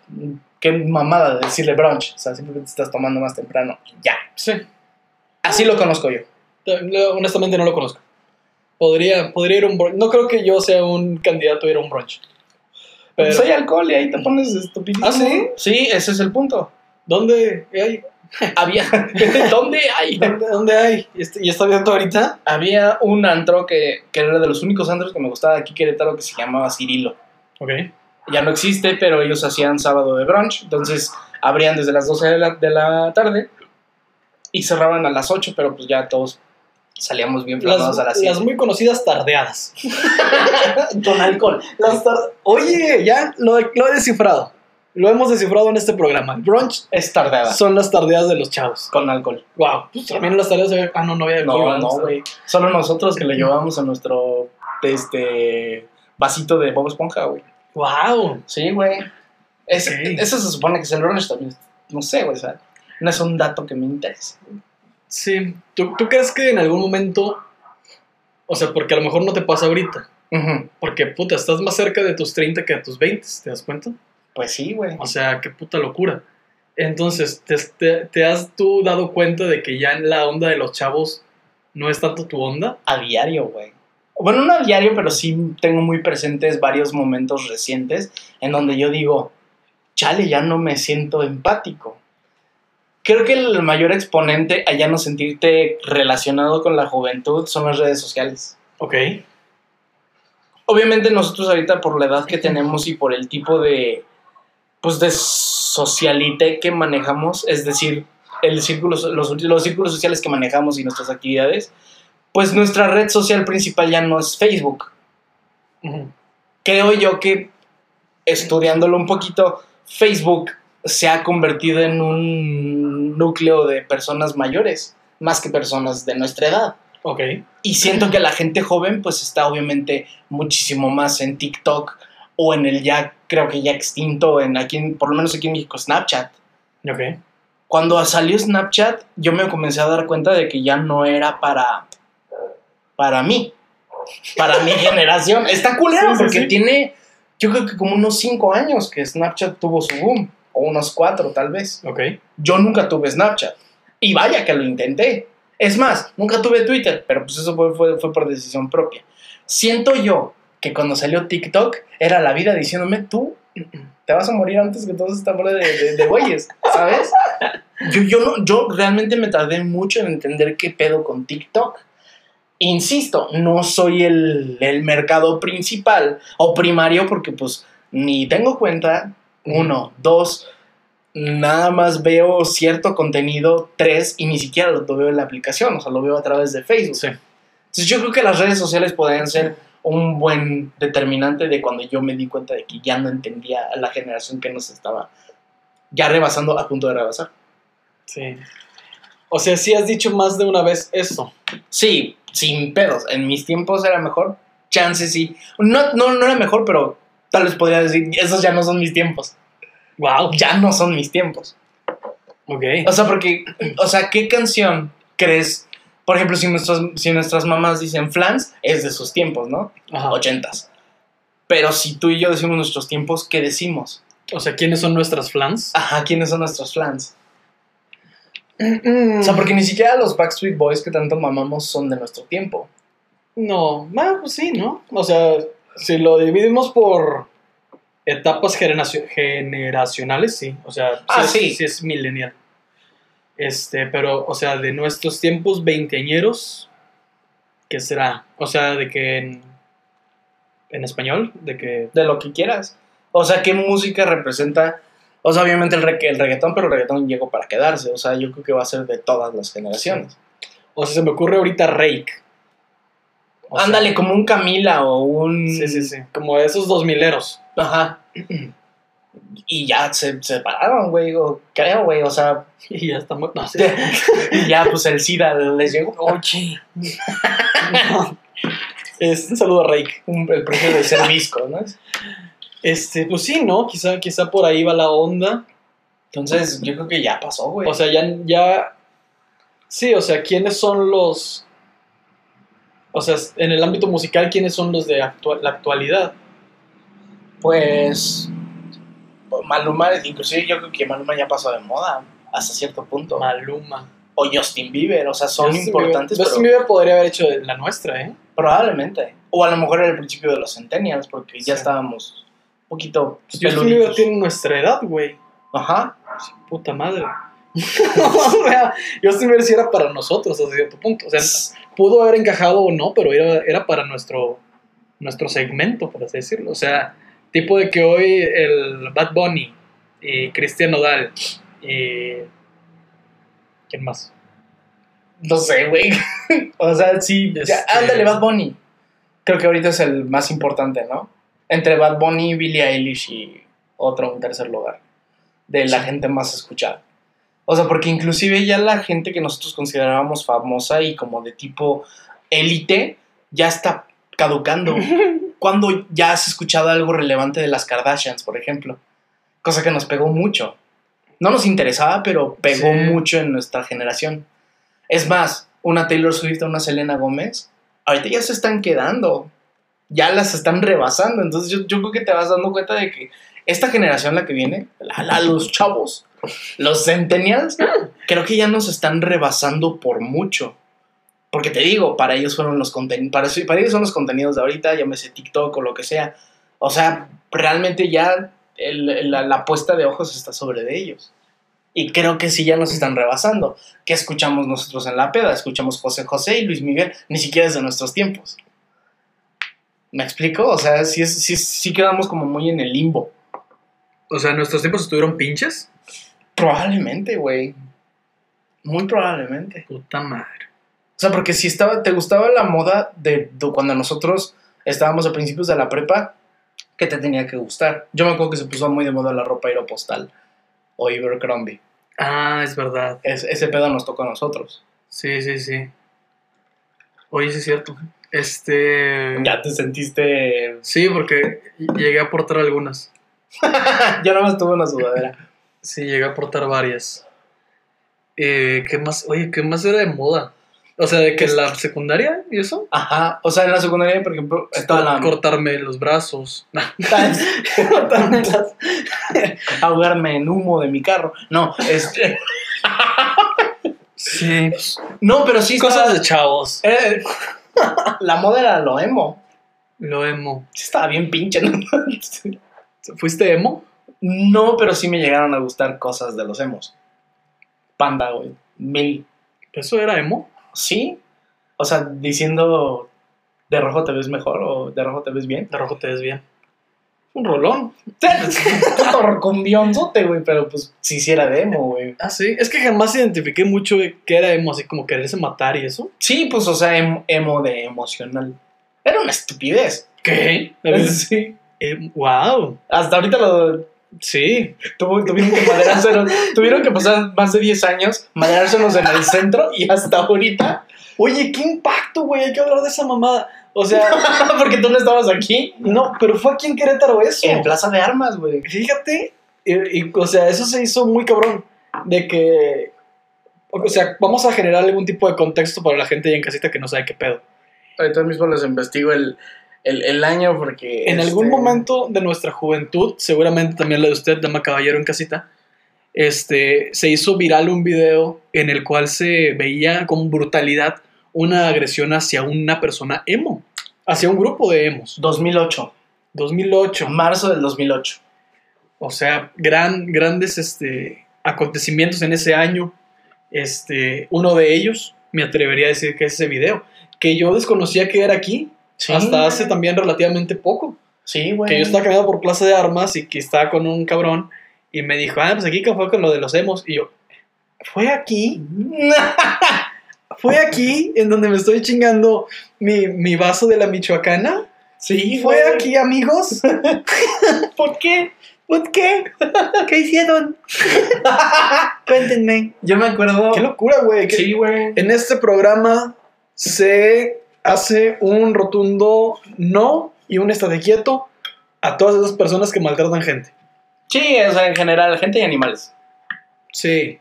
qué mamada de decirle brunch, o sea, simplemente estás tomando más temprano y ya. Sí. Así lo conozco yo. Eh, Honestamente no lo conozco. Podría, podría ir a un brunch. No creo que yo sea un candidato a ir a un brunch. Pero, Pues hay alcohol y ahí te pones estupidísimo. ¿Ah, sí? Sí, ese es el punto. ¿dónde hay? (laughs) Había, (laughs) ¿dónde hay? ¿Dónde, dónde hay? ¿Y está, está abierto ahorita? Había un antro que, que era de los únicos antros que me gustaba de aquí Querétaro que se llamaba Cirilo. Ok. Ya no existe, pero ellos hacían sábado de brunch, entonces abrían desde las 12 de la, de la tarde y cerraban a las 8, pero pues ya todos salíamos bien flamados a las 7. las muy conocidas tardeadas. (laughs) Con alcohol. Las Oye, ya lo, lo he descifrado. Lo hemos descifrado en este programa. El brunch Es tardeada. son las tardeadas de los chavos. Con alcohol. Wow. Pues también las tardeadas de... Ah, no, no había alcohol, No, no, güey. Solo nosotros que le llevamos a nuestro este vasito de Bob Esponja, güey. Wow. Sí, güey. Es-. Eso se supone que es el brunch también. No sé, güey. O sea, no es un dato que me interese. Sí. ¿Tú, ¿Tú crees que en algún momento... O sea, porque a lo mejor no te pasa ahorita. Porque, puta, estás más cerca de tus 30 que de tus 20, ¿te das cuenta? Pues sí, güey. O sea, qué puta locura. Entonces, ¿te, te, te has tú dado cuenta de que ya en la onda de los chavos no es tanto tu onda? A diario, güey. Bueno, no a diario, pero sí tengo muy presentes varios momentos recientes en donde yo digo, chale, ya no me siento empático. Creo que el mayor exponente a ya no sentirte relacionado con la juventud son las redes sociales. Ok. Obviamente nosotros ahorita por la edad que tenemos y por el tipo de pues de socialite que manejamos, es decir, el círculo, los, los círculos sociales que manejamos y nuestras actividades, pues nuestra red social principal ya no es Facebook. Creo yo que estudiándolo un poquito, Facebook se ha convertido en un núcleo de personas mayores, más que personas de nuestra edad. Ok. Y siento que la gente joven pues está obviamente muchísimo más en TikTok o en el ya, creo que ya extinto, en aquí, en- por lo menos aquí en México, Snapchat. Ok. Cuando salió Snapchat, yo me comencé a dar cuenta de que ya no era para, para mí, para mi generación. Está culero Sí, porque sí. tiene, yo creo que como unos 5 años que Snapchat tuvo su boom, o unos 4 tal vez. Ok. Yo nunca tuve Snapchat. Y vaya que lo intenté. Es más, nunca tuve Twitter, pero pues eso fue, fue, fue por decisión propia. Siento yo que cuando salió TikTok era la vida diciéndome, tú te vas a morir antes que toda esta bola de, de, de güeyes, ¿sabes? Yo, yo, no, yo realmente me tardé mucho en entender qué pedo con TikTok. Insisto, no soy el, el mercado principal o primario porque pues ni tengo cuenta, uno, dos, nada más veo cierto contenido, tres, y ni siquiera lo veo en la aplicación, o sea, lo veo a través de Facebook. Sí. Entonces yo creo que las redes sociales podrían ser un buen determinante de cuando yo me di cuenta de que ya no entendía a la generación que nos estaba ya rebasando, a punto de rebasar. Sí. O sea, sí has dicho más de una vez eso. Sí, sin pedos. En mis tiempos era mejor. Chances sí. No, no, no era mejor, pero tal vez podría decir, esos ya no son mis tiempos. Wow. Ya no son mis tiempos. Ok. O sea, porque, o sea, ¿qué canción crees? Por ejemplo, si, nuestros, si nuestras mamás dicen flans, es de sus tiempos, ¿no? Ajá. Ochentas. Pero si tú y yo decimos nuestros tiempos, ¿qué decimos? O sea, ¿quiénes son nuestras flans? Ajá, ¿quiénes son nuestros flans? O sea, porque ni siquiera los Backstreet Boys que tanto mamamos son de nuestro tiempo. No, ah, pues sí, ¿no? O sea, si lo dividimos por etapas generacio- generacionales, sí. O sea, Ah, sí, sí. es, sí es millennial. Este, pero, o sea, de nuestros tiempos veinteañeros, ¿qué será? O sea, de que en, en español, de que... De lo que quieras. O sea, ¿qué música representa? O sea, obviamente el, regga- el reggaetón, pero el reggaetón llegó para quedarse. O sea, yo creo que va a ser de todas las generaciones. O sea, se me ocurre ahorita Rake. O sea, Ándale, como un Camila o un... Sí, sí, sí. Como esos dos mileros. Ajá. Y ya se separaron, güey. o Creo, güey. O sea, (laughs) Y ya estamos... No sé. (laughs) y ya pues el SIDA les llegó. Oye. No. Este, un saludo a Rake. Un- el precio de ser visco, ¿no? Este, pues sí, ¿no? Quizá, quizá por ahí va la onda. Entonces, yo creo que ya pasó, güey. O sea, ya, ya. Sí, o sea, ¿quiénes son los. O sea, en el ámbito musical, ¿quiénes son los de actua- la actualidad? pues. Maluma, inclusive yo creo que Maluma ya pasó de moda hasta cierto punto. Maluma. O Justin Bieber, o sea, son Justin importantes, Bieber- Justin pero Bieber podría haber hecho la nuestra, ¿eh? probablemente. O a lo mejor era el principio de los centennials, porque ya estábamos poquito Bieber peluditos. tiene nuestra edad, güey. Ajá. Puta madre. (laughs) o sea, Justin Bieber sí era para nosotros hasta cierto punto. O sea, pudo haber encajado o no, pero era, era para nuestro, nuestro segmento, por así decirlo. O sea, tipo de que hoy el Bad Bunny y Cristian Nodal y... ¿Quién más? No sé, güey. (laughs) o sea, sí. ya, Este- ándale, Bad Bunny. Creo que ahorita es el más importante, ¿no? Entre Bad Bunny, Billie Eilish y otro en tercer lugar. De la gente más escuchada. O sea, porque inclusive ya la gente que nosotros considerábamos famosa y como de tipo élite ya está caducando. (laughs) Cuando ya has escuchado algo relevante de las Kardashians, por ejemplo. Cosa que nos pegó mucho. No nos interesaba, pero pegó Sí. mucho en nuestra generación. Es más, una Taylor Swift o una Selena Gómez, ahorita ya se están quedando. Ya las están rebasando. Entonces yo, yo creo que te vas dando cuenta de que esta generación, la que viene, los chavos, los centennials, creo que ya nos están rebasando por mucho. Porque te digo, para ellos fueron los contenidos, para, para ellos son los contenidos de ahorita, llámese TikTok o lo que sea. O sea, realmente ya la puesta de ojos está sobre de ellos. Y creo que sí ya nos están rebasando. ¿Qué escuchamos nosotros en la peda? Escuchamos José José y Luis Miguel, ni siquiera es de nuestros tiempos. ¿Me explico? O sea, sí, es- sí, sí quedamos como muy en el limbo. O sea, ¿nuestros tiempos estuvieron pinches? Probablemente, güey. Muy probablemente. Puta madre. O sea, porque si estaba, te gustaba la moda de, de cuando nosotros estábamos a principios de la prepa, ¿qué te tenía que gustar? Yo me acuerdo que se puso muy de moda la ropa aeropostal o Ibercrombie. Ah, es verdad. Es- ese pedo nos tocó a nosotros. Sí, sí, sí. Oye, sí es cierto. Este... Ya te sentiste... Sí, porque llegué a aportar algunas. (laughs) Yo nada más tuve una sudadera. Sí, llegué a aportar varias. Eh, ¿Qué más? Oye, ¿qué más era de moda? O sea, de que la secundaria y eso. Ajá. O sea, en la secundaria, por ejemplo, estaba la... Cortarme los brazos. (laughs) (laughs) ahogarme en humo de mi carro. No, este... sí. No, pero sí Cosas estaba- de chavos. Eh, (laughs) la moda era lo emo. Lo emo. Estaba bien pinche, ¿no? (laughs) ¿Fuiste emo? No, pero sí me llegaron a gustar cosas de los emos. Panda, güey. Mil. ¿Eso era emo? ¿Sí? O sea, diciendo de rojo te ves mejor o de rojo te ves bien. De rojo te ves bien. Un rolón. (laughs) Puto rocumbionzote, güey, pero pues sí, sí era de emo, güey. Ah, sí. Es que jamás identifiqué mucho que era emo, así como quererse matar y eso. Sí, pues, o sea, em- emo de emocional. Era una estupidez. ¿Qué? (laughs) Sí. wow. Hasta ahorita lo Sí. tuvo- tuvieron que maderárselos. tuvieron que pasar más de 10 años maderárselos en el centro y hasta ahorita. Oye, qué impacto, güey. Hay que hablar de esa mamada. O sea, (laughs) Porque tú no estabas aquí. no, pero fue aquí en Querétaro eso. En Plaza de Armas, güey. Fíjate. Y, y, o sea, eso se hizo muy cabrón. de que, o sea, vamos a generar algún tipo de contexto para la gente ya en casita que no sabe qué pedo. Ahorita mismo les investigo el, el, el año porque... En este, algún momento de nuestra juventud, seguramente también la de usted, dama caballero en casita, este, se hizo viral un video en el cual se veía con brutalidad una agresión hacia una persona emo, hacia un grupo de emos. 2008. 2008. Marzo del 2008. O sea, gran, grandes este, acontecimientos en ese año. Este, uno de ellos, me atrevería a decir que es ese video, que yo desconocía que era aquí, Sí. hasta hace también relativamente poco. Sí, güey. Que yo estaba caminando por Plaza de Armas y que estaba con un cabrón y me dijo, ah, pues aquí que fue con lo de los emos. Y yo, ¿fue aquí? (laughs) (laughs) ¿Fue aquí en donde me estoy chingando mi, mi vaso de la Michoacana? sí, ¿Fue güey. aquí, amigos? (laughs) ¿Por qué? ¿Por qué? (laughs) ¿Qué hicieron? (laughs) Cuéntenme. Yo me acuerdo... Qué locura, güey. que Sí, güey. En este programa se hace un rotundo no y un estate quieto a todas esas personas que maltratan gente. Sí, o sea, en general, gente y animales. Sí.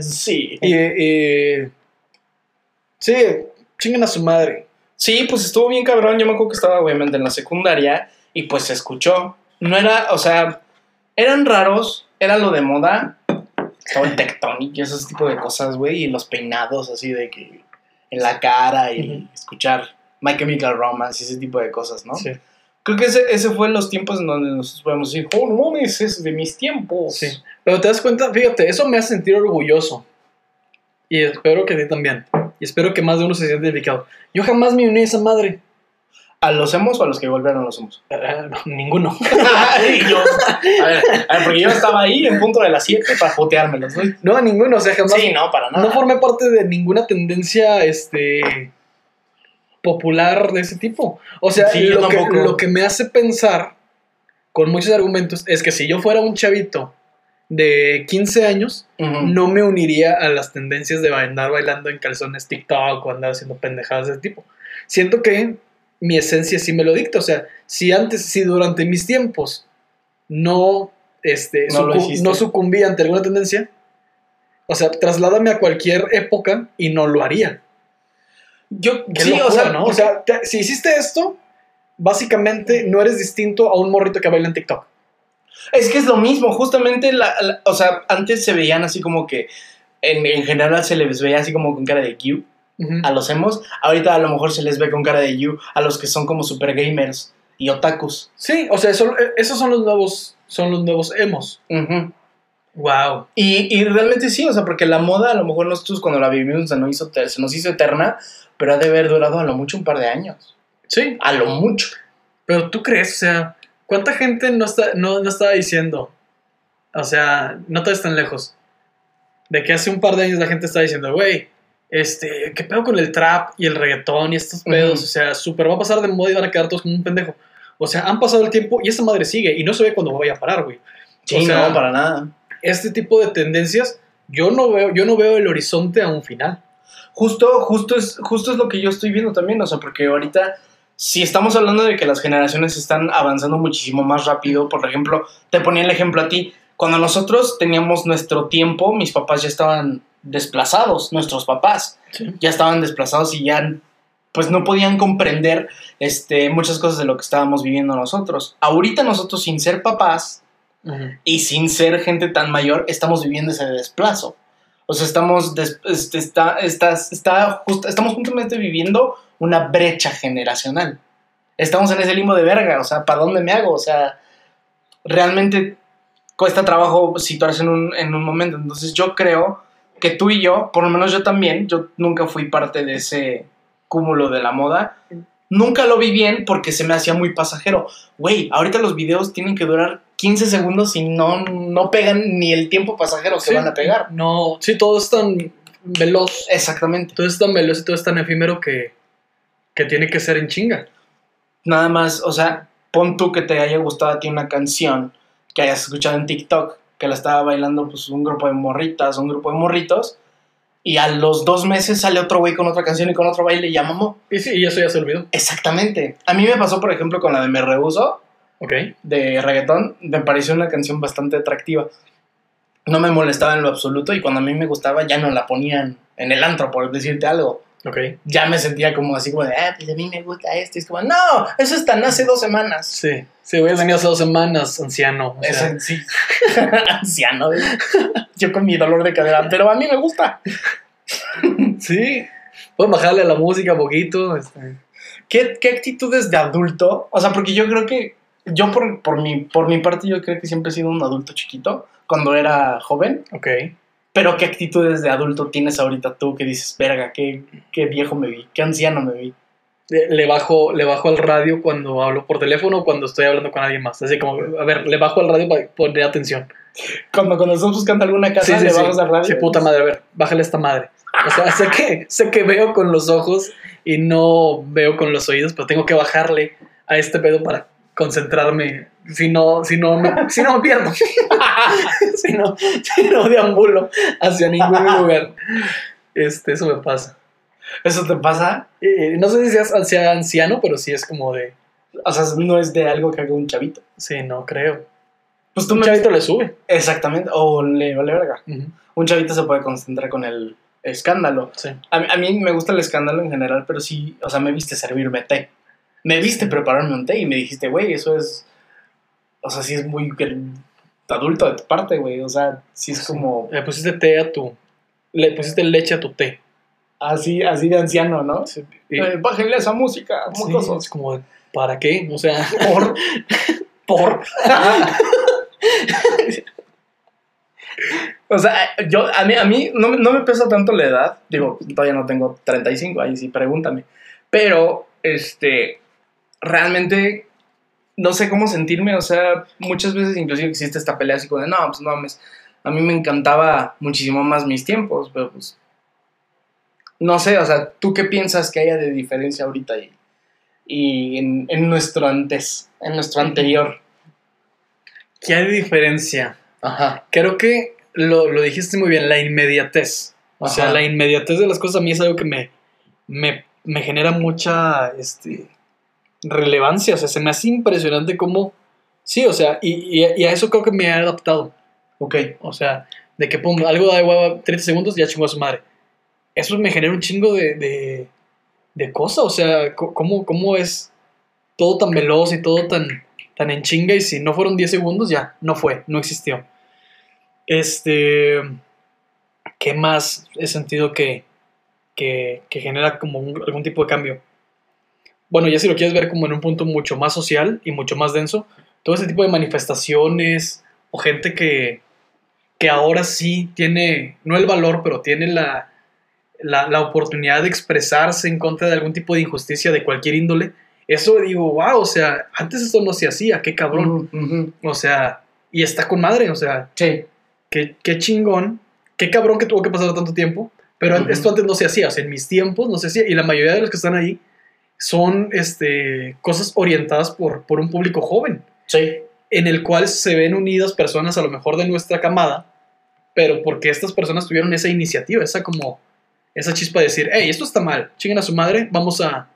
sí. Y, y- sí, chinguen a su madre. Sí, pues estuvo bien cabrón. Yo me acuerdo que estaba obviamente en la secundaria y pues se escuchó. No era, o sea, eran raros, era lo de moda. Estaba el tectonic y ese tipo de cosas, güey, y los peinados así de que en la cara y escuchar My Chemical Romance y ese tipo de cosas, ¿no? Sí. Creo que ese, ese fue los tiempos en donde nosotros podemos decir, oh, no mames, es de mis tiempos. Sí. Pero te das cuenta, fíjate, eso me hace sentir orgulloso. Y espero que a ti también. Y espero que más de uno se sienta identificado. Yo jamás me uní a esa madre. ¿A los hemos o a los que volvieron los hemos? (laughs) Ah, no, ninguno. (laughs) Yo, a ver, a ver, porque yo estaba ahí en punto de las 7 para joteármelos, ¿no? No, a ninguno. O sea, jamás. Sí, no, para nada. no formé parte de ninguna tendencia este popular de ese tipo. O sea, Sí, lo, que, lo que me hace pensar con muchos argumentos es que si yo fuera un chavito de 15 años, no me uniría a las tendencias de andar bailando en calzones TikTok o andar haciendo pendejadas de ese tipo. Siento que mi esencia sí me lo dicta. O sea, si antes, si durante mis tiempos no, este, No no sucumbí ante alguna tendencia, o sea, trasládame a cualquier época y no lo haría. Yo, Qué sí, o sea, ¿no? O sea, te- si hiciste esto, básicamente no eres distinto a un morrito que baila en TikTok. Es que es lo mismo, justamente, la, la- o sea, antes se veían así como que, en, en general se les veía así como con cara de Q a los emos, ahorita a lo mejor se les ve con cara de you a los que son como super gamers y otakus. Sí, o sea, eso- esos son los nuevos, son los nuevos emos. Wow. Y, y realmente sí, o sea, porque la moda a lo mejor nosotros cuando la vivimos se nos hizo, se nos hizo eterna, pero ha de haber durado a lo mucho un par de años. Sí, A lo mucho. pero tú crees, o sea, ¿cuánta gente no, está, no, no estaba diciendo? O sea, no te tan lejos. De que hace un par de años la gente estaba diciendo, güey, este, ¿qué pedo con el trap y el reggaetón y estos pedos? Ujú. O sea, súper va a pasar de moda y van a quedar todos como un pendejo. O sea, han pasado el tiempo y esta madre sigue y no se ve cuándo vaya a parar, güey. Sí, O sea, no, para nada. Este tipo de tendencias, yo no veo, yo no veo el horizonte a un final. Justo, justo es, justo es lo que yo estoy viendo también, o sea, porque ahorita, si estamos hablando de que las generaciones están avanzando muchísimo más rápido, por ejemplo, te ponía el ejemplo a ti, cuando nosotros teníamos nuestro tiempo, mis papás ya estaban desplazados, nuestros papás ya estaban desplazados y ya pues no podían comprender este, muchas cosas de lo que estábamos viviendo nosotros. Ahorita nosotros sin ser papás y sin ser gente tan mayor, estamos viviendo ese desplazo. O sea, estamos, este, está, está, está just- estamos justamente viviendo una brecha generacional. Estamos en ese limbo de verga, o sea, ¿para dónde me hago? O sea, realmente cuesta trabajo situarse en un, en un momento. Entonces yo creo que tú y yo, por lo menos yo también, yo nunca fui parte de ese cúmulo de la moda. Nunca lo vi bien porque se me hacía muy pasajero. Güey, ahorita los videos tienen que durar 15 segundos y no, no pegan ni el tiempo pasajero que Sí. van a pegar. No, sí, todo es tan veloz, Exactamente. todo es tan veloz y todo es tan efímero que, que tiene que ser en chinga. Nada más, o sea, pon tú que te haya gustado a ti una canción que hayas escuchado en TikTok, que la estaba bailando pues un grupo de morritas, un grupo de morritos, y a los dos meses sale otro güey con otra canción y con otro baile y ya mamó. Y sí, y eso ya se olvidó. Exactamente. A mí me pasó, por ejemplo, con la de Me Rehuso, Ok. de reggaetón, me pareció una canción bastante atractiva. no me molestaba en lo absoluto y cuando a mí me gustaba ya no la ponían en el antro, por decirte algo. Ok. Ya me sentía como así como de, ah, pues a mí me gusta esto. Y es como, no, eso es tan hace dos semanas. Sí. Sí, venido hace dos semanas, anciano. o sea, Eso, sí. (laughs) Anciano. Yo con mi dolor de cadera, pero a mí me gusta. sí. Puedes bajarle a la música un poquito. este, ¿Qué, qué actitudes de adulto? O sea, porque yo creo que, yo por, por, mi, por mi parte, yo creo que siempre he sido un adulto chiquito cuando era joven. Ok. Pero ¿qué actitudes de adulto tienes ahorita tú que dices, verga, qué, qué viejo me vi, qué anciano me vi? Le, bajo, le bajo al radio cuando hablo por teléfono o cuando estoy hablando con alguien más. Así como, a ver, le bajo al radio para poner atención. Cuando, cuando estamos buscando alguna casa, le vamos a radio. Sí, puta madre, a ver, bájale a esta madre. O sea, sé que, sé que veo con los ojos y no veo con los oídos, pero tengo que bajarle a este pedo para concentrarme. Si no, si no, me, si no me pierdo. (laughs) (laughs) si, no, si no deambulo hacia ningún (laughs) lugar. Este, eso me pasa. ¿Eso te pasa? Eh, no sé si seas sea anciano, pero sí es como de. O sea, no es de algo que haga un chavito. Sí, no creo. Pues tú Un me... chavito le sube. Exactamente, o le vale verga. Un chavito se puede concentrar con el escándalo. Sí. A, mí- a mí me gusta el escándalo en general, pero sí, o sea, me viste servirme té. Me viste prepararme un té y me dijiste, güey, eso es. O sea, sí es muy adulto de tu parte, güey. O sea, sí es como Le pusiste té a tu. Le pusiste leche a tu té. así, así de anciano, ¿no? Sí, y- Eh, bájenle esa música, sí, es como, ¿para qué? O sea, Por. (laughs) por. (laughs) O sea, yo, a mí, a mí no, no me pesa tanto la edad. Digo, todavía no tengo 35, ahí sí, pregúntame. Pero, este, realmente no sé cómo sentirme. O sea, muchas veces inclusive existe esta pelea así como de, no, pues no mames. A mí me encantaba muchísimo más mis tiempos, pero pues... No sé, o sea, ¿tú qué piensas que haya de diferencia ahorita y, y en, en nuestro antes, en nuestro anterior? ¿Qué hay de diferencia? Ajá. Creo que lo, lo dijiste muy bien, la inmediatez. O sea, la inmediatez de las cosas a mí es algo que me, me, me genera mucha este, relevancia. O sea, se me hace impresionante cómo... Sí, o sea, y, y, y a eso creo que me he adaptado. Ok. O sea, de que pum, algo da de hueva 30 segundos y ya chingó a su madre. Eso me genera un chingo de, de, de cosas. O sea, ¿cómo, ¿cómo es todo tan veloz y todo tan, tan en chinga? Y si no fueron 10 segundos, ya, no fue, no existió. Este. ¿Qué más he sentido que, que, que genera como un- algún tipo de cambio? Bueno, ya si lo quieres ver como en un punto mucho más social y mucho más denso, todo ese tipo de manifestaciones o gente que, que ahora sí tiene, no el valor, pero tiene la, la, la oportunidad de expresarse en contra de algún tipo de injusticia de cualquier índole. Eso digo, wow, o sea, antes esto no se hacía, qué cabrón. O sea, y está con madre, o sea, Sí. qué, qué chingón, qué cabrón que tuvo que pasar tanto tiempo. Pero esto antes no se hacía, o sea, en mis tiempos no se hacía. Y la mayoría de los que están ahí son este, cosas orientadas por, por un público joven Sí. en el cual se ven unidas personas a lo mejor de nuestra camada, pero porque estas personas tuvieron esa iniciativa, esa como, esa chispa de decir, hey, esto está mal, chinguen a su madre, vamos a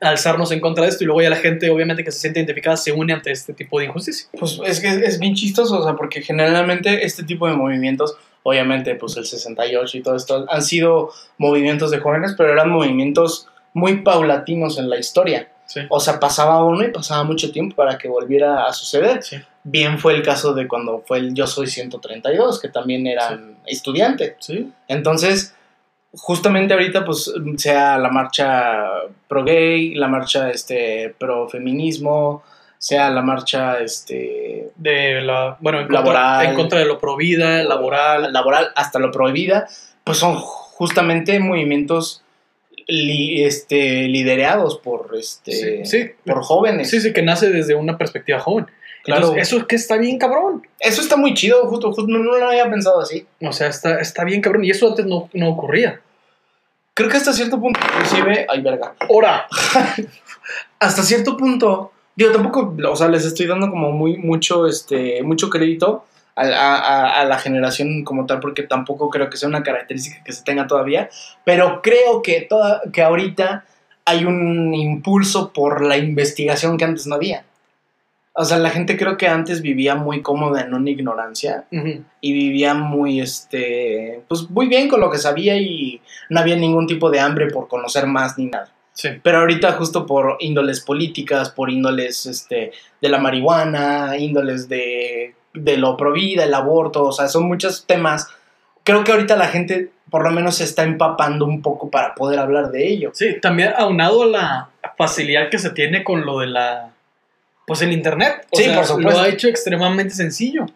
alzarnos en contra de esto y luego ya la gente obviamente que se siente identificada se une ante este tipo de injusticia. Pues es que es bien chistoso, o sea, porque generalmente este tipo de movimientos, obviamente, pues el 68 y todo esto, han sido movimientos de jóvenes, pero eran movimientos muy paulatinos en la historia. Sí. O sea, pasaba uno y pasaba mucho tiempo para que volviera a suceder. Sí. Bien fue el caso de cuando fue el Yo Soy 132, que también eran estudiantes. Sí. Entonces, justamente ahorita, pues, sea la marcha pro gay, la marcha este, pro feminismo, sea la marcha este, De la, bueno, en contra, Laboral. en contra de lo pro vida, laboral. laboral, hasta lo prohibida, pues son justamente movimientos li- este, liderados por, este, Sí, sí. por jóvenes. Sí, sí, que nace desde una perspectiva joven. Claro. Entonces, eso es que está bien cabrón. Eso está muy chido, justo, justo no, no lo había pensado así. O sea, está, está bien cabrón. Y eso antes no, no ocurría. Creo que hasta cierto punto, inclusive, ay, verga. Ahora, (laughs) hasta cierto punto, digo, tampoco, o sea, les estoy dando como muy, mucho, este, mucho crédito a, a- a- a la generación como tal, porque tampoco creo que sea una característica que se tenga todavía, pero creo que, toda, que ahorita hay un impulso por la investigación que antes no había. O sea, la gente creo que antes vivía muy cómoda en una ignorancia y vivía muy, este, pues muy bien con lo que sabía y no había ningún tipo de hambre por conocer más ni nada. Sí. Pero ahorita justo por índoles políticas, por índoles, este, de la marihuana, índoles de, de lo provida, el aborto, o sea, son muchos temas. Creo que ahorita la gente por lo menos se está empapando un poco para poder hablar de ello. Sí, también aunado a la facilidad que se tiene con lo de la. Pues el internet. O Sí, sea, por supuesto. Lo ha hecho extremadamente sencillo.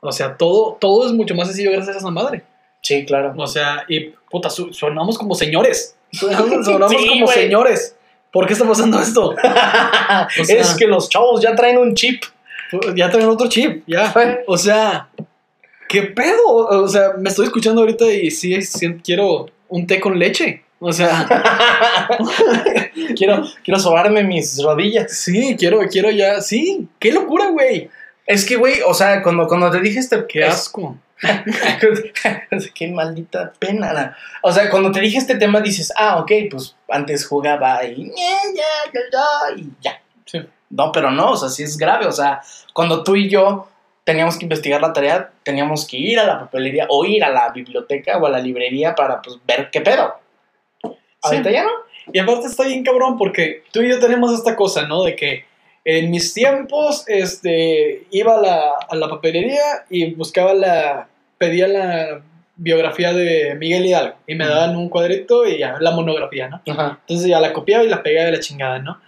O sea, todo, todo es mucho más sencillo gracias a esa madre. Sí, claro. O sea, y puta, su- sonamos como señores. (laughs) Sonamos, sonamos Sí, como güey. señores. ¿Por qué está pasando esto? (laughs) sea- es que los chavos ya traen un chip. Pues, Ya traen otro chip, ya. O sea, ¿qué pedo? O sea, me estoy escuchando ahorita y sí, sí quiero un té con leche. O sea, (laughs) quiero, quiero sobarme mis rodillas. sí, quiero, quiero ya. Sí, qué locura, güey. Es que, güey, o sea, cuando, cuando te dije este... Qué asco. (laughs) Qué maldita pena. O sea, cuando te dije este tema dices, ah, ok, pues antes jugaba y ya, ya, ya, ya, y ya. No, pero no, o sea, sí es grave. O sea, cuando tú y yo teníamos que investigar la tarea, teníamos que ir a la papelería o ir a la biblioteca o a la librería para pues ver qué pedo. Ahorita ya no. Y aparte está bien cabrón porque tú y yo tenemos esta cosa, ¿no? De que en mis tiempos, este, iba a la, a la papelería y buscaba la, pedía la biografía de Miguel Hidalgo y me daban un cuadrito y ya, la monografía, ¿no? Ajá. Entonces ya la copiaba y la pegaba de la chingada, ¿no?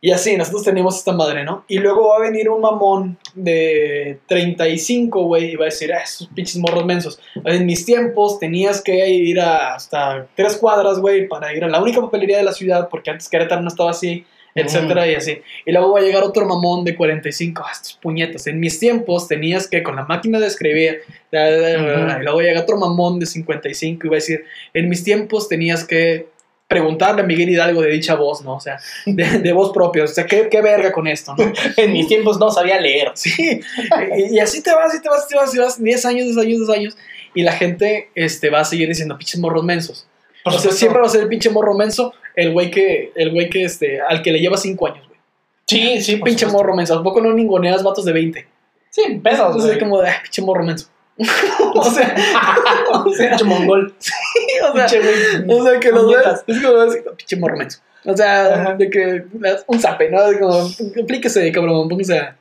Y así, nosotros teníamos esta madre, ¿no? Y luego va a venir un mamón de 35, güey, y va a decir, ah, esos pinches morros mensos. En mis tiempos tenías que ir a- hasta tres cuadras, güey, para ir a la única papelería de la ciudad, porque antes Querétaro no estaba así, etcétera, y así. Y luego va a llegar otro mamón de 45, ah, estos puñetas. En mis tiempos tenías que, con la máquina de escribir, da, da, da, Ujú. y luego llega otro mamón de 55 y va a decir, en mis tiempos tenías que preguntarle a Miguel Hidalgo de dicha voz, ¿no? O sea, de, de voz propia, o sea, ¿qué, qué verga con esto, ¿no? (laughs) En mis tiempos no sabía leer. Sí, y, y así te vas, y te vas, y te vas, y vas 10 años, 10 años, 10 años, y la gente este, va a seguir diciendo pinches morros mensos. Por o sea, siempre va a ser el pinche morro menso, el güey que, el güey que, este, al que le lleva 5 años, güey. Sí, sí, Pinche supuesto. morro menso, ¿a poco no ninguneas vatos de 20? Sí, pedos, Entonces, güey. como de, "Ay, pinche morro menso. (laughs) o sea, (laughs) o sea, Pinche mongol. o sea. O sea, que los ves, es como así, pinche morro menso. O sea, Ajá. de que un zape, ¿no? De como, aplíquese, cabrón, póngase a...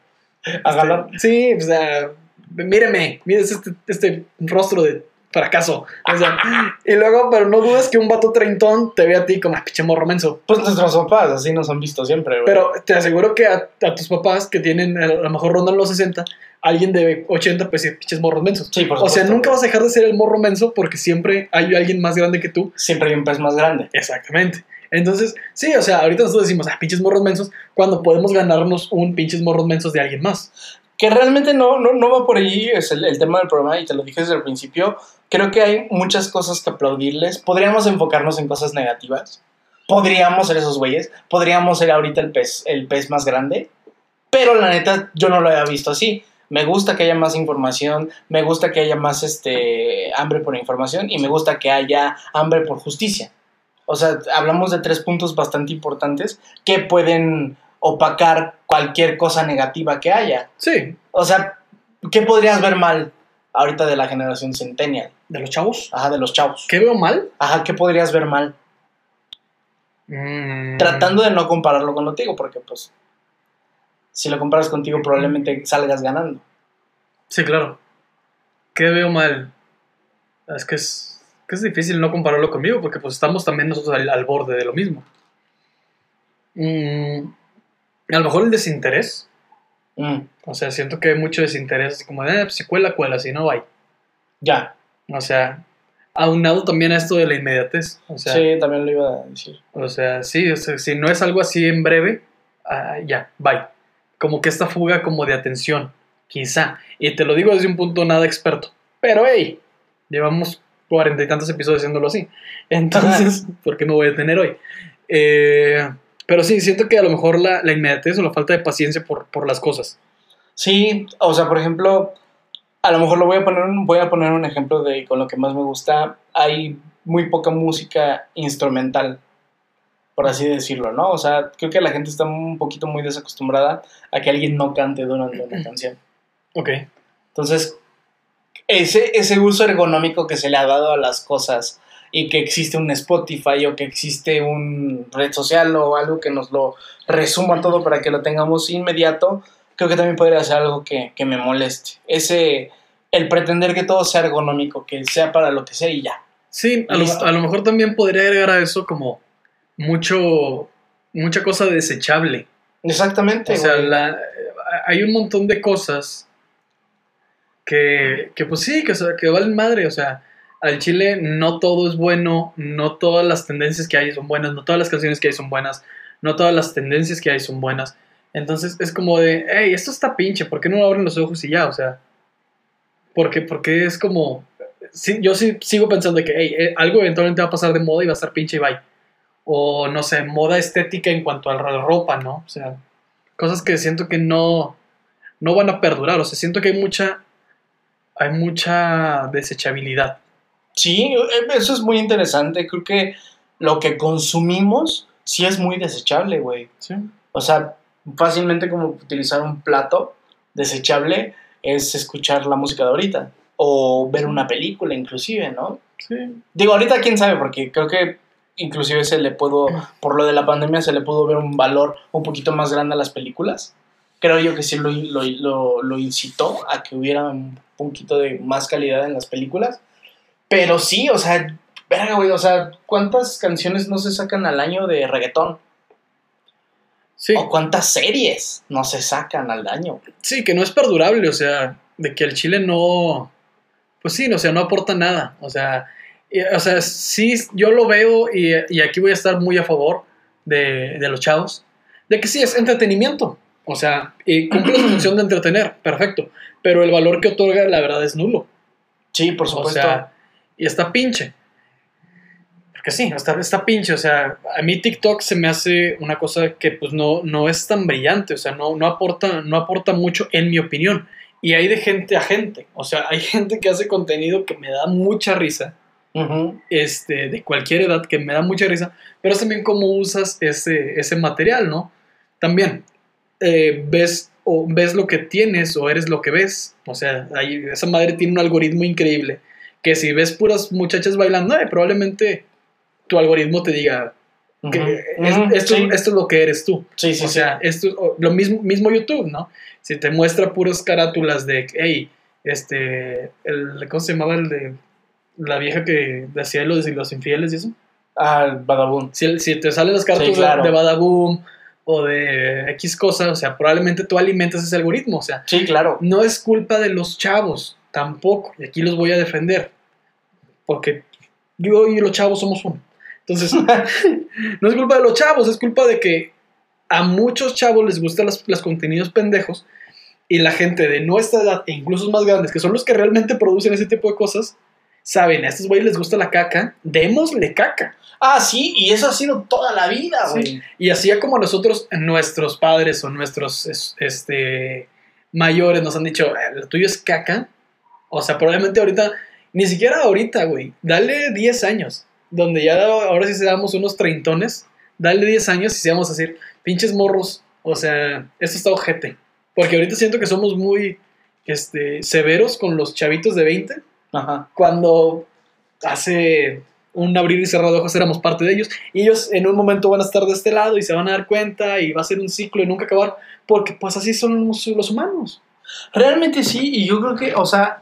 A este, sí, o sea, míreme, mire este, este rostro de fracaso. O sea, y luego, pero no dudes que un vato treintón te ve a ti como, "Ah, pinche morro menso. Pues nuestros papás así nos han visto siempre, güey. Pero te aseguro que a, a tus papás que tienen, a lo mejor rondan los 60, alguien de 80, pues pinches morros mensos. Sí, por O sea, supuesto. nunca vas a dejar de ser el morro menso porque siempre hay alguien más grande que tú Siempre hay un pez más grande. Exactamente. Entonces, sí, o sea, ahorita nosotros decimos, ah, pinches morros mensos, cuando podemos ganarnos un pinches morros mensos de alguien más. Que realmente no, no, no va por ahí, es el, el tema del programa, y te lo dije desde el principio. Creo que hay muchas cosas que aplaudirles. Podríamos enfocarnos en cosas negativas. Podríamos ser esos güeyes. Podríamos ser ahorita el pez, el pez más grande. Pero la neta, yo no lo había visto así. Me gusta que haya más información, me gusta que haya más este, hambre por información y me gusta que haya hambre por justicia. O sea, hablamos de tres puntos bastante importantes que pueden opacar cualquier cosa negativa que haya. Sí, O sea, ¿qué podrías ver mal ahorita de la generación centennial? de los chavos. Ajá, de los chavos. ¿Qué veo mal? Ajá, ¿qué podrías ver mal? Mm, Tratando de no compararlo contigo, porque pues si lo comparas contigo probablemente salgas ganando. Sí, claro. ¿Qué veo mal? Es que es, que es difícil no compararlo conmigo porque pues estamos también nosotros al, al borde de lo mismo. Mm, a lo mejor el desinterés. Mm, O sea, siento que hay mucho desinterés, así como, eh, pues si cuela, cuela, si no, hay. ya. O sea, aunado también a esto de la inmediatez. O sea, sí, también lo iba a decir. O sea, sí, o sea, si no es algo así en breve, ah, ya, bye. Como que esta fuga como de atención, quizá. Y te lo digo desde un punto nada experto. Pero, hey, llevamos cuarenta y tantos episodios haciéndolo así. Entonces, (laughs) ¿por qué me voy a detener hoy? Eh, pero sí, siento que a lo mejor la, la inmediatez o la falta de paciencia por, por las cosas. Sí, o sea, por ejemplo, a lo mejor lo voy a poner, un- voy a poner un ejemplo de con lo que más me gusta. Hay muy poca música instrumental. por así decirlo, ¿no? O sea, creo que la gente está un poquito muy desacostumbrada a que alguien no cante durante una canción. Ok. Entonces, ese, ese uso ergonómico que se le ha dado a las cosas y que existe un Spotify o que existe un red social o algo que nos lo resuma todo para que lo tengamos inmediato, creo que también podría ser algo que, que me moleste. Ese, el pretender que todo sea ergonómico, que sea para lo que sea y ya. Sí, a lo, Listo. a lo mejor también podría agregar a eso como mucho, mucha cosa desechable. Exactamente. O sea, la- hay un montón de cosas que, que pues sí, que, que valen madre. O sea, al chile no todo es bueno, no todas las tendencias que hay son buenas, no todas las canciones que hay son buenas, no todas las tendencias que hay son buenas. Entonces es como de, hey, esto está pinche, ¿por qué no abren los ojos y ya? O sea, porque, porque es como, yo sigo pensando que, hey, eh, algo eventualmente va a pasar de moda y va a estar pinche y bye. O no sé, moda estética en cuanto a la ropa, ¿no? O sea, cosas que siento que no, no van a perdurar. O sea, siento que hay mucha, hay mucha desechabilidad. Sí, eh, eso es muy interesante. Creo que lo que consumimos sí es muy desechable, güey. Sí. O sea, fácilmente como utilizar un plato desechable es escuchar la música de ahorita. O ver una película inclusive, ¿no? Sí. Digo, ahorita quién sabe, porque creo que inclusive se le pudo, (clears throat) por lo de la pandemia, se le pudo ver un valor un poquito más grande a las películas. Creo yo que sí lo, lo, lo, lo incitó a que hubiera un poquito de más calidad en las películas. Pero sí, o sea, verga, güey, o sea, ¿cuántas canciones no se sacan al año de reggaetón? Sí. ¿O cuántas series no se sacan al año? Sí, que no es perdurable, o sea, de que el Chile no, pues sí, o sea, no aporta nada, o sea, y- o sea, sí, yo lo veo y, y aquí voy a estar muy a favor de, de los chavos, de que sí, es entretenimiento, o sea, y cumple su función de entretener, perfecto, pero el valor que otorga, la verdad, es nulo, Sí, por o supuesto. sea, y está pinche. Porque sí, está, está pinche, o sea, a mí TikTok se me hace una cosa que pues no, no es tan brillante, o sea, no, no, aporta, no aporta mucho en mi opinión. Y hay de gente a gente, o sea, hay (laughs) gente que hace contenido que me da mucha risa, Ujú. este, de cualquier edad que me da mucha risa, pero es también cómo usas ese, ese material, ¿no? También, eh, ves, o ves lo que tienes o eres lo que ves, o sea, ahí, esa madre tiene un algoritmo increíble, que si ves puras muchachas bailando, eh, probablemente tu algoritmo te diga que es- esto, sí. esto es lo que eres tú. Sí, sí, o sea, esto lo mismo, mismo YouTube, ¿no? Si te muestra puras carátulas de, hey, este, el, ¿cómo se llamaba el de la vieja que hacía los, los infieles y eso? Ah, Badabun. Si, si te salen las carátulas Sí, claro. de, de Badaboom o de X cosa, o sea, probablemente tú alimentas ese algoritmo, o sea, Sí, claro. no es culpa de los chavos, tampoco, y aquí los voy a defender, porque yo y los chavos somos uno. Entonces, (laughs) no es culpa de los chavos, es culpa de que a muchos chavos les gustan los, contenidos pendejos y la gente de nuestra edad e incluso más grandes, que son los que realmente producen ese tipo de cosas, saben, a estos güeyes les gusta la caca, démosle caca. Ah, sí, y eso ha sido toda la vida, Sí. güey. Y así como nosotros, nuestros padres o nuestros es- este, mayores nos han dicho, "Eh, lo tuyo es caca, o sea, probablemente ahorita, ni siquiera ahorita, güey, dale 10 años, donde ya ahora sí se damos unos treintones, dale 10 años y se vamos a decir, pinches morros, o sea, esto está ojete. Porque ahorita siento que somos muy este, severos con los chavitos de 20, Ajá. cuando hace un abrir y cerrar de ojos éramos parte de ellos. Y ellos en un momento van a estar de este lado y se van a dar cuenta y va a ser un ciclo y nunca acabar. Porque pues así son los, los humanos. Realmente sí, y yo creo que, o sea,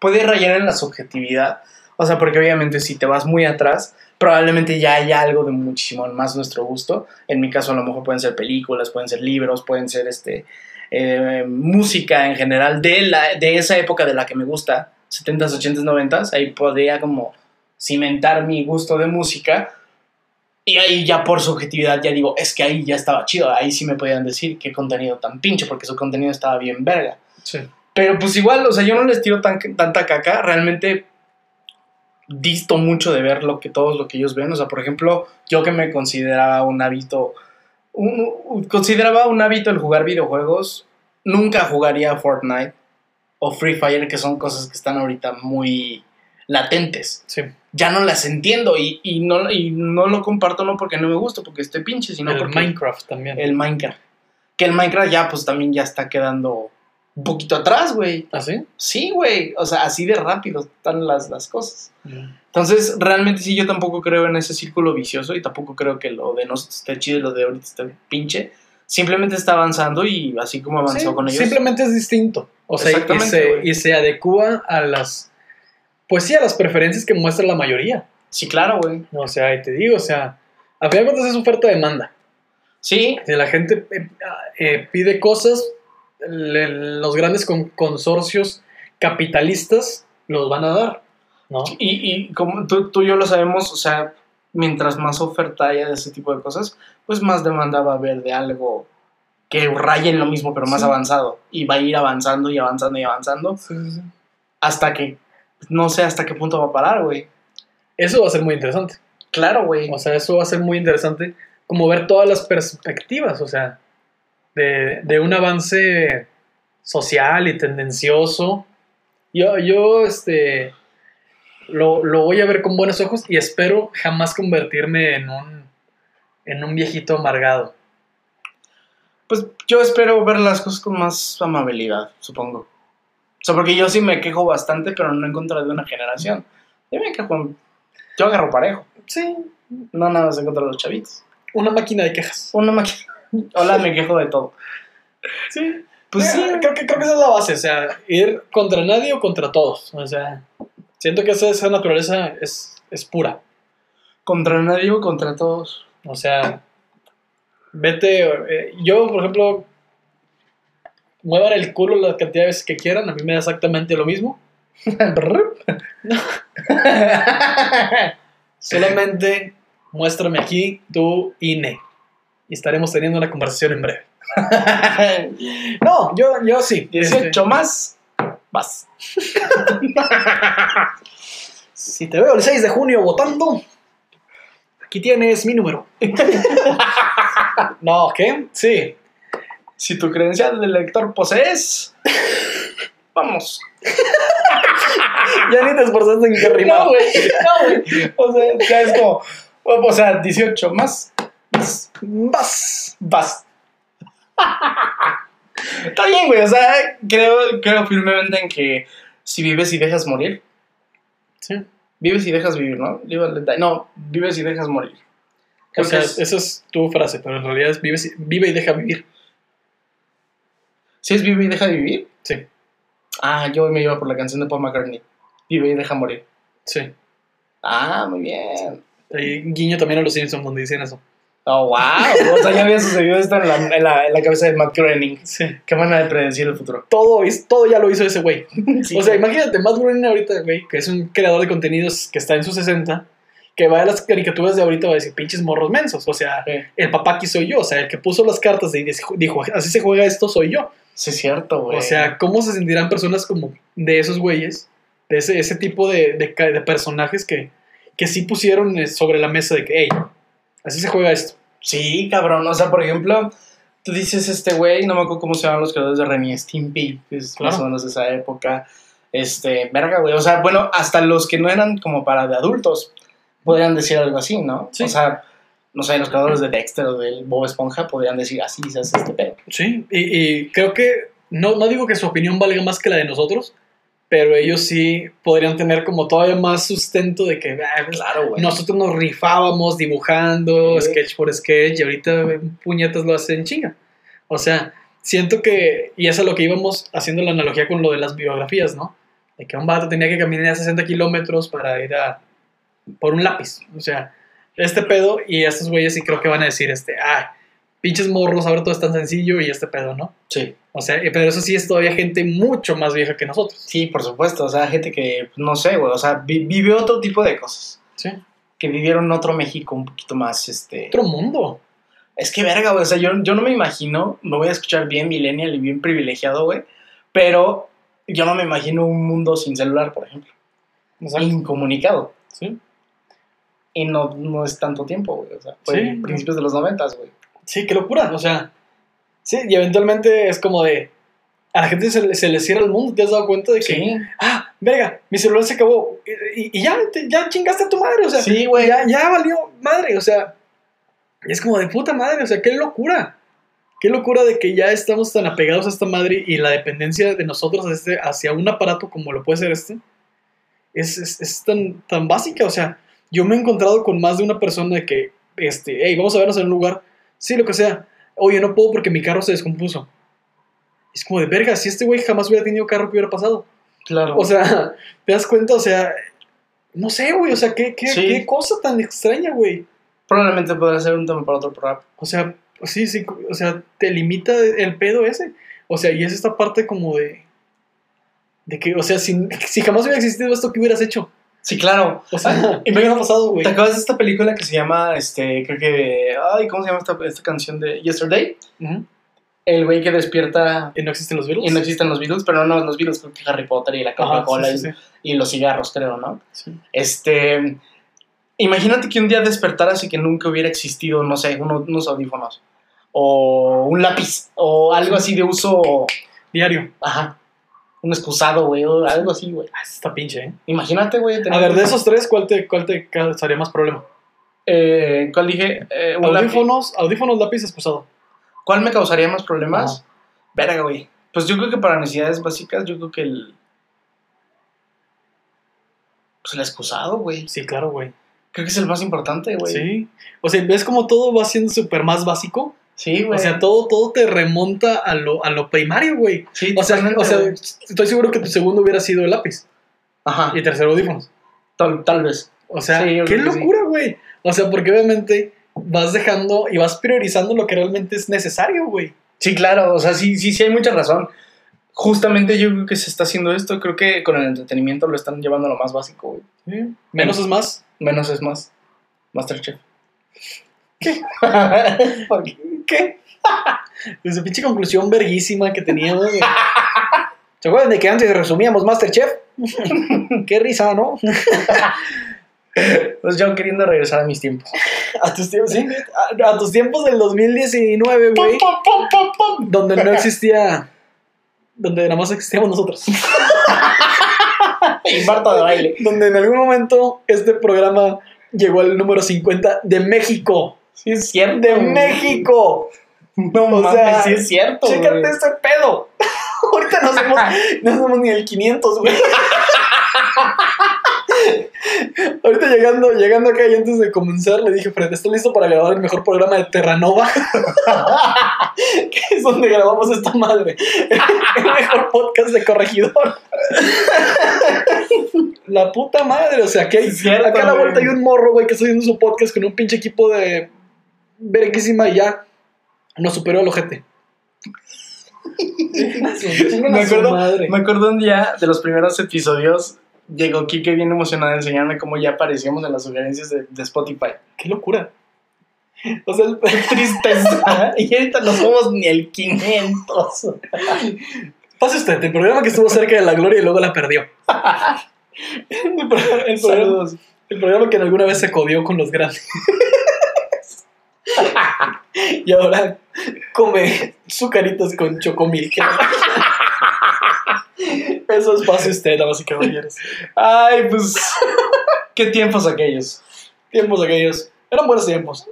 puede rayar en la subjetividad. O sea, porque obviamente si te vas muy atrás, probablemente ya haya algo de muchísimo más nuestro gusto. En mi caso, a lo mejor pueden ser películas, pueden ser libros, pueden ser este eh, música en general de, la, de esa época de la que me gusta, 70s, 80s, 90s. Ahí podría como cimentar mi gusto de música. Y ahí ya por subjetividad ya digo, es que ahí ya estaba chido. Ahí sí me podían decir qué contenido tan pinche, porque su contenido estaba bien verga. sí. Pero pues igual, o sea, yo no les tiro tan, tanta caca. Realmente disto mucho de ver lo que todos lo que ellos ven. O sea, por ejemplo, yo que me consideraba un hábito, un- consideraba un hábito el jugar videojuegos, nunca jugaría Fortnite o Free Fire, que son cosas que están ahorita muy latentes. sí. ya no las entiendo y, y no, y no lo comparto no porque no me gusta, porque esté pinche, sino el porque Minecraft también. el Minecraft. Que el Minecraft ya pues también ya está quedando un poquito atrás, güey. ¿Ah, sí? Sí, güey. O sea, así de rápido están las, las cosas. Mm. Entonces, realmente sí, yo tampoco creo en ese círculo vicioso y tampoco creo que lo de nosotros esté chido y lo de ahorita esté pinche. Simplemente está avanzando y así como avanzó Sí, con ellos. Simplemente es distinto. O sea, y se, güey. y se adecua a las. Pues sí, a las preferencias que muestra la mayoría. Sí, claro, güey. O sea, y te digo, o sea, a final de cuentas es oferta-demanda. Sí, Si la gente eh, eh, pide cosas, los grandes con- consorcios capitalistas los van a dar, ¿no? y, y como tú, tú y yo lo sabemos, o sea, mientras más oferta haya de ese tipo de cosas, pues más demanda va a haber de algo que raye en lo mismo, pero más Sí. avanzado. Y va a ir avanzando y avanzando y avanzando hasta que no sé hasta qué punto va a parar, güey. Eso va a ser muy interesante. Claro, güey. O sea, eso va a ser muy interesante como ver todas las perspectivas, o sea, de, de un avance social y tendencioso. Yo, yo este, lo, lo voy a ver con buenos ojos y espero jamás convertirme en un, en un viejito amargado. Pues yo espero ver las cosas con más amabilidad, supongo. O sea, porque yo sí me quejo bastante, pero no en contra de una generación. Yo me quejo, yo agarro parejo, Sí, no nada más en contra de los chavitos. una máquina de quejas. Una máquina. Hola, me quejo de todo. Sí, Pues sí, creo que, creo que esa es la base, o sea, ir contra nadie o contra todos. O sea, siento que esa, esa naturaleza es, es pura. contra nadie o contra todos. O sea, vete. eh, yo, por ejemplo, muevan el culo la cantidad de veces que quieran, a mí me da exactamente lo mismo. (laughs) Solamente muéstrame aquí tu INE y estaremos teniendo una conversación en breve. (laughs) No, yo, yo sí. 18 este, más, vas. (laughs) si te veo el 6 de junio votando, aquí tienes mi número. (laughs) no, ¿qué? Sí. Si tu credencial de lector posees, vamos. Ya ni te esforzaste en que rimar. No, güey, no, güey. O sea, ya es como, o sea, 18 más, vas. Vas. vas. (laughs) Está bien, güey. O sea, creo, creo firmemente en que si vives y dejas morir, Sí. vives y dejas vivir, ¿no? No, vives y dejas morir. O sea, es- esa es tu frase, pero en realidad es vive, vive y deja vivir. ¿Sí es vive y deja vivir? Sí, Ah, yo me iba por la canción de Paul McCartney. Vive y deja morir. sí. Ah, muy bien. Y guiño también a los Simpsons donde dicen eso. Oh, wow. (laughs) O sea, ya había sucedido esto en la, en la, en la cabeza de Matt Groening. Sí. Qué manera de predecir el futuro. Todo, es- todo ya lo hizo ese güey. Sí. O sea, imagínate, Matt Groening ahorita, güey, que es un creador de contenidos que está en sus 60, que va a las caricaturas de ahorita va a decir, pinches morros mensos. O sea, Sí. el papá aquí soy yo. O sea, el que puso las cartas y dijo, así se juega esto soy yo. Sí, es cierto, güey. O sea, ¿cómo se sentirán personas como de esos güeyes? De ese, ese tipo de, de, de personajes que, que sí pusieron eh, sobre la mesa de que, hey, así se juega esto. Sí, cabrón. O sea, por ejemplo, tú dices este güey, no me acuerdo cómo se llaman los creadores de Remy Stimpy, que es más o menos de esa época. Este, verga, güey. O sea, bueno, hasta los que no eran como para de adultos podrían decir algo así, ¿no? Sí. O sea, no sé, los creadores de Dexter o del Bob Esponja podrían decir así, se hace este pedo. Sí, y, y creo que, no, no digo que su opinión valga más que la de nosotros, pero ellos sí podrían tener como todavía más sustento de que ah, pues, Claro, güey. nosotros nos rifábamos dibujando, Sí. sketch por sketch, y ahorita puñetas lo hacen chinga. O sea, siento que, y eso es lo que íbamos haciendo la analogía con lo de las biografías, ¿no? De que un vato tenía que caminar 60 kilómetros para ir a por un lápiz. O sea, este pedo, y estos güeyes sí creo que van a decir, este, ah, pinches morros, ahora todo es tan sencillo y este pedo, ¿no? Sí. O sea, pero eso sí es todavía gente mucho más vieja que nosotros. Sí, por supuesto. O sea, gente que, no sé, güey. O sea, vi- vive otro tipo de cosas. Sí. Que vivieron otro México un poquito más, este... Otro mundo. Es que verga, güey. O sea, yo, yo no me imagino, me voy a escuchar bien millennial y bien privilegiado, güey. Pero yo no me imagino un mundo sin celular, por ejemplo. Incomunicado. Sí. Y no, no es tanto tiempo, güey. O sea, fue Sí, en principios de los noventas, güey. Sí, qué locura. O sea, sí, y eventualmente es como de. A la gente se, le- se le cierra el mundo. ¿Te has dado cuenta de que. Sí. Ah, verga, mi celular se acabó. Y, y- y ya, te- ya chingaste a tu madre, o sea, Sí, güey. ya, ya valió madre, o sea, es como de puta madre, o sea, qué locura. Qué locura de que ya estamos tan apegados a esta madre y la dependencia de nosotros este- hacia un aparato como lo puede ser este es, es- es tan, tan básica. O sea, yo me he encontrado con más de una persona de que, este, hey, vamos a vernos en un lugar, sí, lo que sea. Oye, no puedo porque mi carro se descompuso. Es como de verga, si este güey jamás hubiera tenido carro, ¿qué hubiera pasado? Claro. O sea, (laughs) ¿te das cuenta? O sea, no sé, güey, o sea, qué, qué, Sí. qué cosa tan extraña, güey. Probablemente podrá ser un tema para otro programa. O sea, sí, sí, o sea, te limita el pedo ese. O sea, y es esta parte como de. De que, o sea, si, si jamás hubiera existido esto, ¿qué hubieras hecho? Sí, claro. O sea, (laughs) ¿qué hubiera pasado, güey? ¿Te acuerdas de esta película que se llama, este, creo que, ay, ¿cómo se llama esta, esta canción de Yesterday? Ujú. El güey que despierta ¿Y no existen los virus? y no existen los Beatles, pero no los Beatles, creo que Harry Potter y la Coca-Cola sí, sí, sí. y, y los cigarros, creo, ¿no? Sí. Este, imagínate que un día despertaras y que nunca hubiera existido, no sé, uno- unos audífonos o un lápiz o algo así de uso, Diario. ajá, un excusado, güey, o algo así, güey. Ah, está pinche, ¿eh? Imagínate, güey. A ver, de esos tres, ¿cuál te, cuál te causaría más problema? Eh, ¿Cuál dije? Eh, un lápiz. Audífonos, audífonos, lápiz, excusado. ¿Cuál me causaría más problemas? Ajá. Verga, güey. Pues yo creo que para necesidades básicas, yo creo que el. Pues el excusado, güey. Sí, claro, güey. Creo que es el más importante, güey. Sí. O sea, ¿ves cómo todo va siendo súper más básico? Sí, güey. O sea, todo, todo te remonta a lo, a lo primario, güey. sí, O sea, o sea, estoy seguro que tu segundo hubiera sido el lápiz Ajá. y tercero audífonos. Tal, tal vez. O sea, Sí, qué sí. locura, güey. O sea, porque obviamente vas dejando y vas priorizando lo que realmente es necesario, güey. Sí, claro. O sea, sí, sí, sí hay mucha razón. Justamente yo creo que se está haciendo esto. Creo que con el entretenimiento lo están llevando a lo más básico, güey. Menos es más. Menos es más. Masterchef. ¿Qué? (laughs) ¿Por qué? ¿Qué? (laughs) Esa pinche conclusión verguísima que teníamos. ¿Se acuerdan de que antes resumíamos Masterchef? (laughs) qué risa, ¿no? (laughs) Pues yo queriendo regresar a mis tiempos. A tus tiempos, sí, a, a tus tiempos del 2019, güey. Donde no existía. Donde nada más existíamos nosotros. Y Marta de baile. Donde en algún momento este programa llegó al número 50 de México. Sí, es cierto. ¡De. México! No O mames, sea, sí es cierto. Chécate güey. este pedo. (laughs) Ahorita no somos, (laughs) no somos ni el 500, güey. (laughs) Ahorita llegando, llegando acá y antes de comenzar le dije, Fred, ¿estás listo para grabar el mejor programa de Terranova? que es donde grabamos esta madre. El mejor podcast de corregidor. La puta madre, o sea, que acá a la vuelta hay un morro, güey, que está haciendo su podcast con un pinche equipo de verguísima y ya nos superó el ojete. (laughs) Me acuerdo, me acuerdo un día de los primeros episodios. Llegó Kike bien emocionado a enseñarme cómo ya aparecíamos en las sugerencias de, de Spotify. Qué locura. O sea, tristeza. (laughs) y ahorita no somos ni el 500. pase usted, el programa que estuvo cerca de la gloria y luego la perdió. (laughs) El, pro- el programa, Saludos. el programa que en alguna vez se codió con los grandes. (laughs) y ahora come sucaritos con chocomil. (laughs) Eso es pase usted, damas y caballeros. Ay, pues. Qué tiempos aquellos. Tiempos aquellos. Eran buenos tiempos.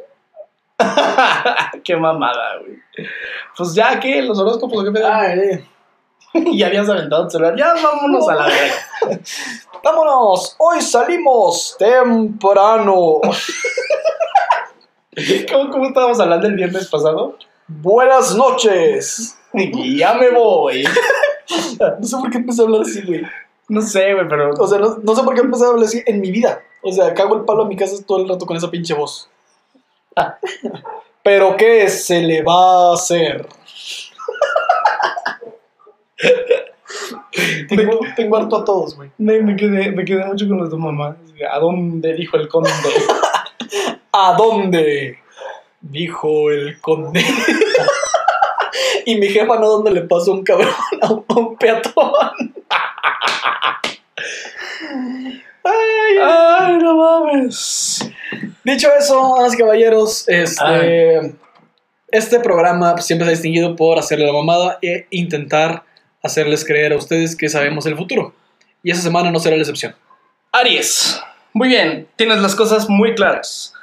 (laughs) qué mamada, güey. Pues ya, ¿qué? ¿Los horóscopos qué pedo? Ay, Y ya habías aventado el celular. Ya vámonos a la verga. vámonos, hoy salimos temprano. (laughs) ¿Cómo, ¿Cómo estábamos hablando el viernes pasado? Buenas noches. (laughs) Ya me voy. No sé por qué empecé a hablar así, güey. No sé, güey, pero. O sea, no, no sé por qué empecé a hablar así en mi vida. O sea, cago el palo a mi casa todo el rato con esa pinche voz. Pero ¿qué se le va a hacer? tengo, tengo harto a todos, güey. Me, me quedé, me quedé mucho con los de mamá. ¿A dónde dijo el conde? (laughs) ¿A dónde? Dijo el conde. y mi jefa no dónde le pasó un cabrón a un, a un peatón. Ay, Ay, no mames. Dicho eso, y caballeros, este, este programa siempre se ha distinguido por hacerle la mamada e intentar hacerles creer a ustedes que sabemos el futuro. Y esa semana no será la excepción. Aries. Muy bien, tienes las cosas muy claras.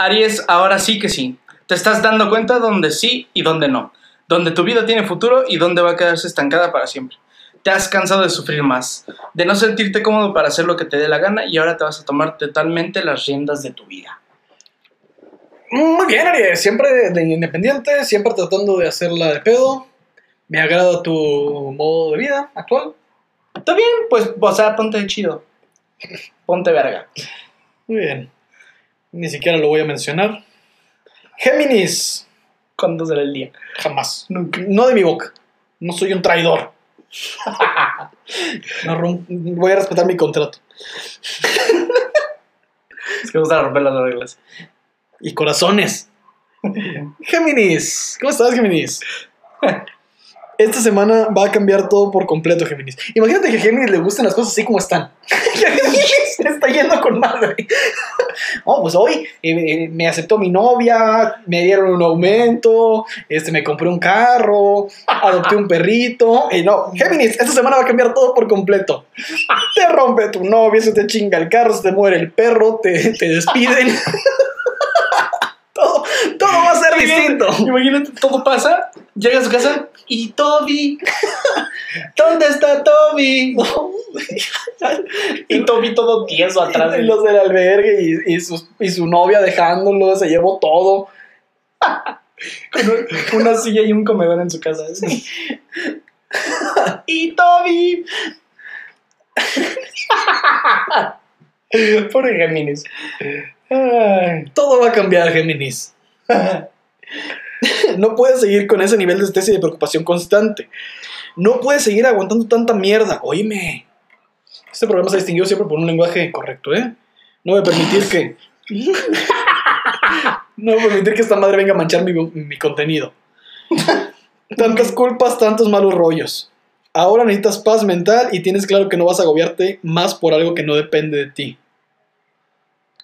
Aries, ahora sí que sí. Te estás dando cuenta dónde sí y dónde no. Donde tu vida tiene futuro y dónde va a quedarse estancada para siempre. Te has cansado de sufrir más, de no sentirte cómodo para hacer lo que te dé la gana y ahora te vas a tomar totalmente las riendas de tu vida. Muy bien, Aries. Siempre de independiente, siempre tratando de hacerla de pedo. Me agrada tu modo de vida actual. Está bien, pues, o sea, ponte chido. Ponte verga. Muy bien. Ni siquiera lo voy a mencionar. Géminis. ¿Cuándo será el día? Jamás. Nunca. No de mi boca. No soy un traidor. (laughs) No voy a respetar mi contrato. (laughs) Es que me gusta romper las reglas. Y corazones. Géminis. ¿Cómo estás, Géminis? (laughs) Esta semana va a cambiar todo por completo, Géminis. Imagínate que a Géminis le gusten las cosas así como están. Géminis está yendo con madre. Oh, pues hoy eh, eh, me aceptó mi novia, me dieron un aumento, este, me compré un carro, adopté un perrito. Y no, Géminis, esta semana va a cambiar todo por completo. Te rompe tu novia, se te chinga el carro, se te muere el perro, te, te despiden. (laughs) ser distinto. Imagínate, todo pasa, llega a su casa y Toby. (laughs) ¿Dónde está Toby? Y Toby todo tieso atrás. Y los del albergue y, y, sus- y su novia dejándolo, se llevó todo. Con (laughs) un- una silla y un comedor en su casa. (laughs) y Toby. Pobre Géminis. Todo va a cambiar, Géminis. No puedes seguir con ese nivel de estrés y de preocupación constante. No puedes seguir aguantando tanta mierda. Oíme. Este programa se ha distinguido siempre por un lenguaje correcto, ¿eh? No voy a permitir que. (laughs) No voy a permitir que esta madre venga a manchar mi, mi contenido. Tantas culpas, tantos malos rollos. Ahora necesitas paz mental y tienes claro que no vas a agobiarte más por algo que no depende de ti.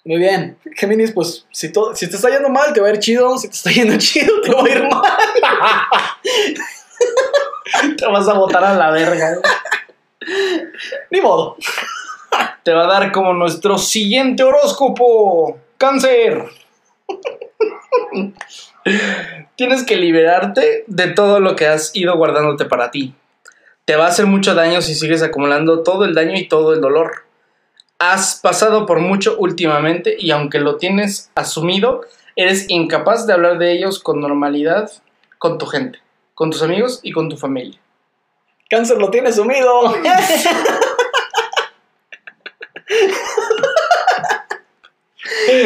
Muy bien. Géminis, pues si, todo, si te está yendo mal, te va a ir chido. Si te está yendo (laughs) chido, te va a ir mal. (laughs) Te vas a botar a la verga. Ni modo. Te va a dar como nuestro siguiente horóscopo. Cáncer. Tienes que liberarte de todo lo que has ido guardándote para ti. Te va a hacer mucho daño si sigues acumulando todo el daño y todo el dolor. Has pasado por mucho últimamente y aunque lo tienes asumido, eres incapaz de hablar de ellos con normalidad con tu gente, con tus amigos y con tu familia. Cáncer lo tiene sumido.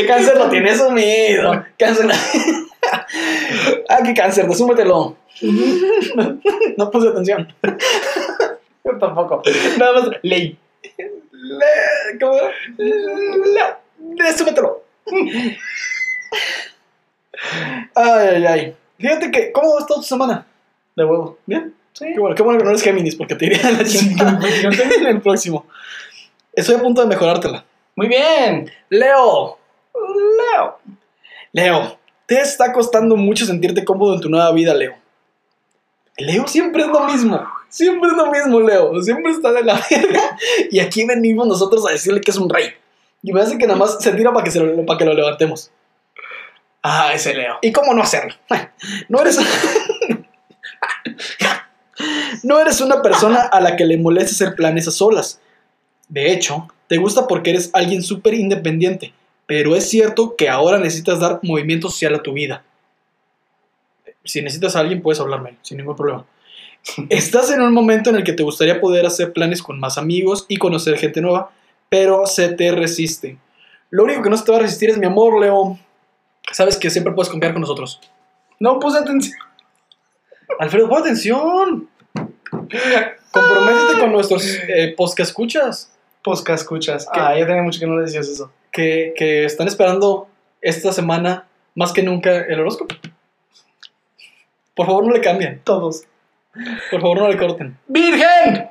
cáncer lo tiene sumido. Cáncer. (laughs) Aquí cáncer, resúmetelo. (laughs) No puse atención. Yo tampoco. Nada más ley. Le- ¿Cómo resúmetelo. Ay, ay, ay. Fíjate que, ¿cómo va toda tu semana? De huevo. ¿Bien? Sí. Qué bueno, qué bueno que no eres Géminis porque te iría a la chingada en (laughs) el próximo. Estoy a punto de mejorártela. Muy bien. Leo, Leo. Leo, te está costando mucho sentirte cómodo en tu nueva vida, Leo. Leo siempre es lo mismo. Siempre es lo mismo, Leo. Siempre está de la (laughs) verga. Y aquí venimos nosotros a decirle que es un rey. Y me hace que nada más se tira para que, lo, que lo levantemos. Ah, ese Leo. ¿Y cómo no hacerlo? (laughs) No eres. (laughs) no eres una persona a la que le moleste hacer planes a solas. De hecho, te gusta porque eres alguien súper independiente. Pero es cierto que ahora necesitas dar movimiento social a tu vida. Si necesitas a alguien, puedes hablarme, sin ningún problema. (laughs) Estás en un momento en el que te gustaría poder hacer planes con más amigos y conocer gente nueva, pero se te resiste. Lo único que no se te va a resistir es mi amor, Leo. Sabes que siempre puedes confiar con nosotros. No puse atención. Alfredo, pon atención. Comprométete con nuestros eh, podcast escuchas Posca escuchas. ¿Qué? Ah, ya tenía mucho que no le decías eso. que, que están esperando esta semana más que nunca el horóscopo. Por favor, no le cambien. Todos. Por favor, no le corten. ¡Virgen!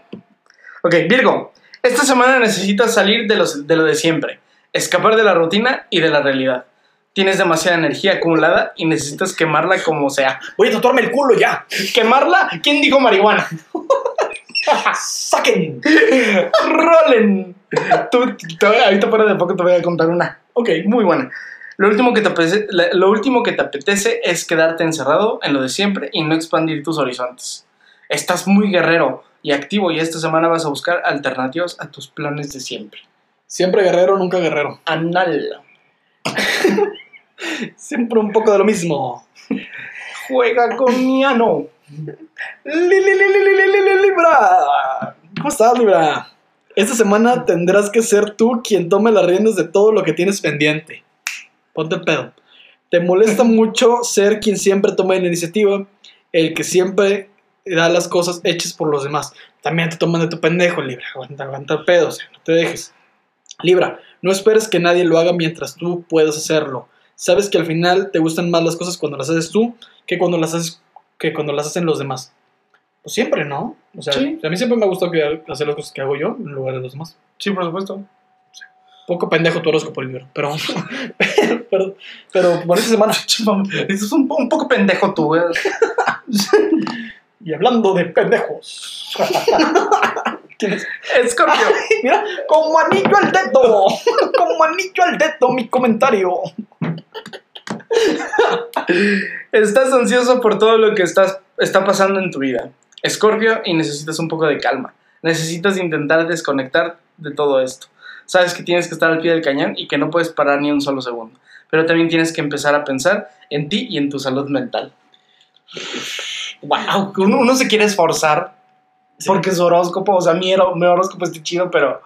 Ok, Virgo. Esta semana necesitas salir de, los, de lo de siempre. Escapar de la rutina y de la realidad. Tienes demasiada energía acumulada y necesitas quemarla como sea. Voy a tatuarme el culo ya. ¿Quemarla? ¿Quién dijo marihuana? (laughs) ¡Saquen! ¡Rolen! Tú, tú- ahorita fuera de poco te voy a contar una. Ok, muy buena. Lo último, que te apetece, lo último que te apetece es quedarte encerrado en lo de siempre y no expandir tus horizontes. Estás muy guerrero y activo y esta semana vas a buscar alternativas a tus planes de siempre. Siempre guerrero, nunca guerrero. Anal. (laughs) Siempre un poco de lo mismo. Juega con mi ano. Li, li, li, li, li, li, li, Libra. ¿Cómo estás, Libra? Esta semana tendrás que ser tú quien tome las riendas de todo lo que tienes pendiente. Ponte el pedo. Te molesta (laughs) mucho ser quien siempre toma la iniciativa, el que siempre da las cosas hechas por los demás. También te toman de tu pendejo, Libra. Aguanta, aguanta el pedo, o sea, no te dejes. Libra, no esperes que nadie lo haga mientras tú puedas hacerlo. Sabes que al final te gustan más las cosas cuando las haces tú que cuando las haces que cuando las hacen los demás. Pues siempre, ¿no? O sea, Sí. a mí siempre me ha gustado que- hacer las cosas que hago yo en lugar de los demás. Sí, por supuesto. Poco pendejo tu horóscopo, libro, pero, pero, (laughs) pero, pero por esta semana. (laughs) Eso es un, un poco pendejo tú, güey. (laughs) Y hablando de pendejos. (laughs) ¿Quién es? Escorpio. Mira, como anillo al dedo. Como anillo al dedo, mi comentario. Estás ansioso por todo lo que estás, está pasando en tu vida. Escorpio, y necesitas un poco de calma. Necesitas intentar desconectar de todo esto. Sabes que tienes que estar al pie del cañón y que no puedes parar ni un solo segundo. Pero también tienes que empezar a pensar en ti y en tu salud mental. Wow, uno, uno se quiere esforzar porque su horóscopo, o sea, mi, mi horóscopo está chido, pero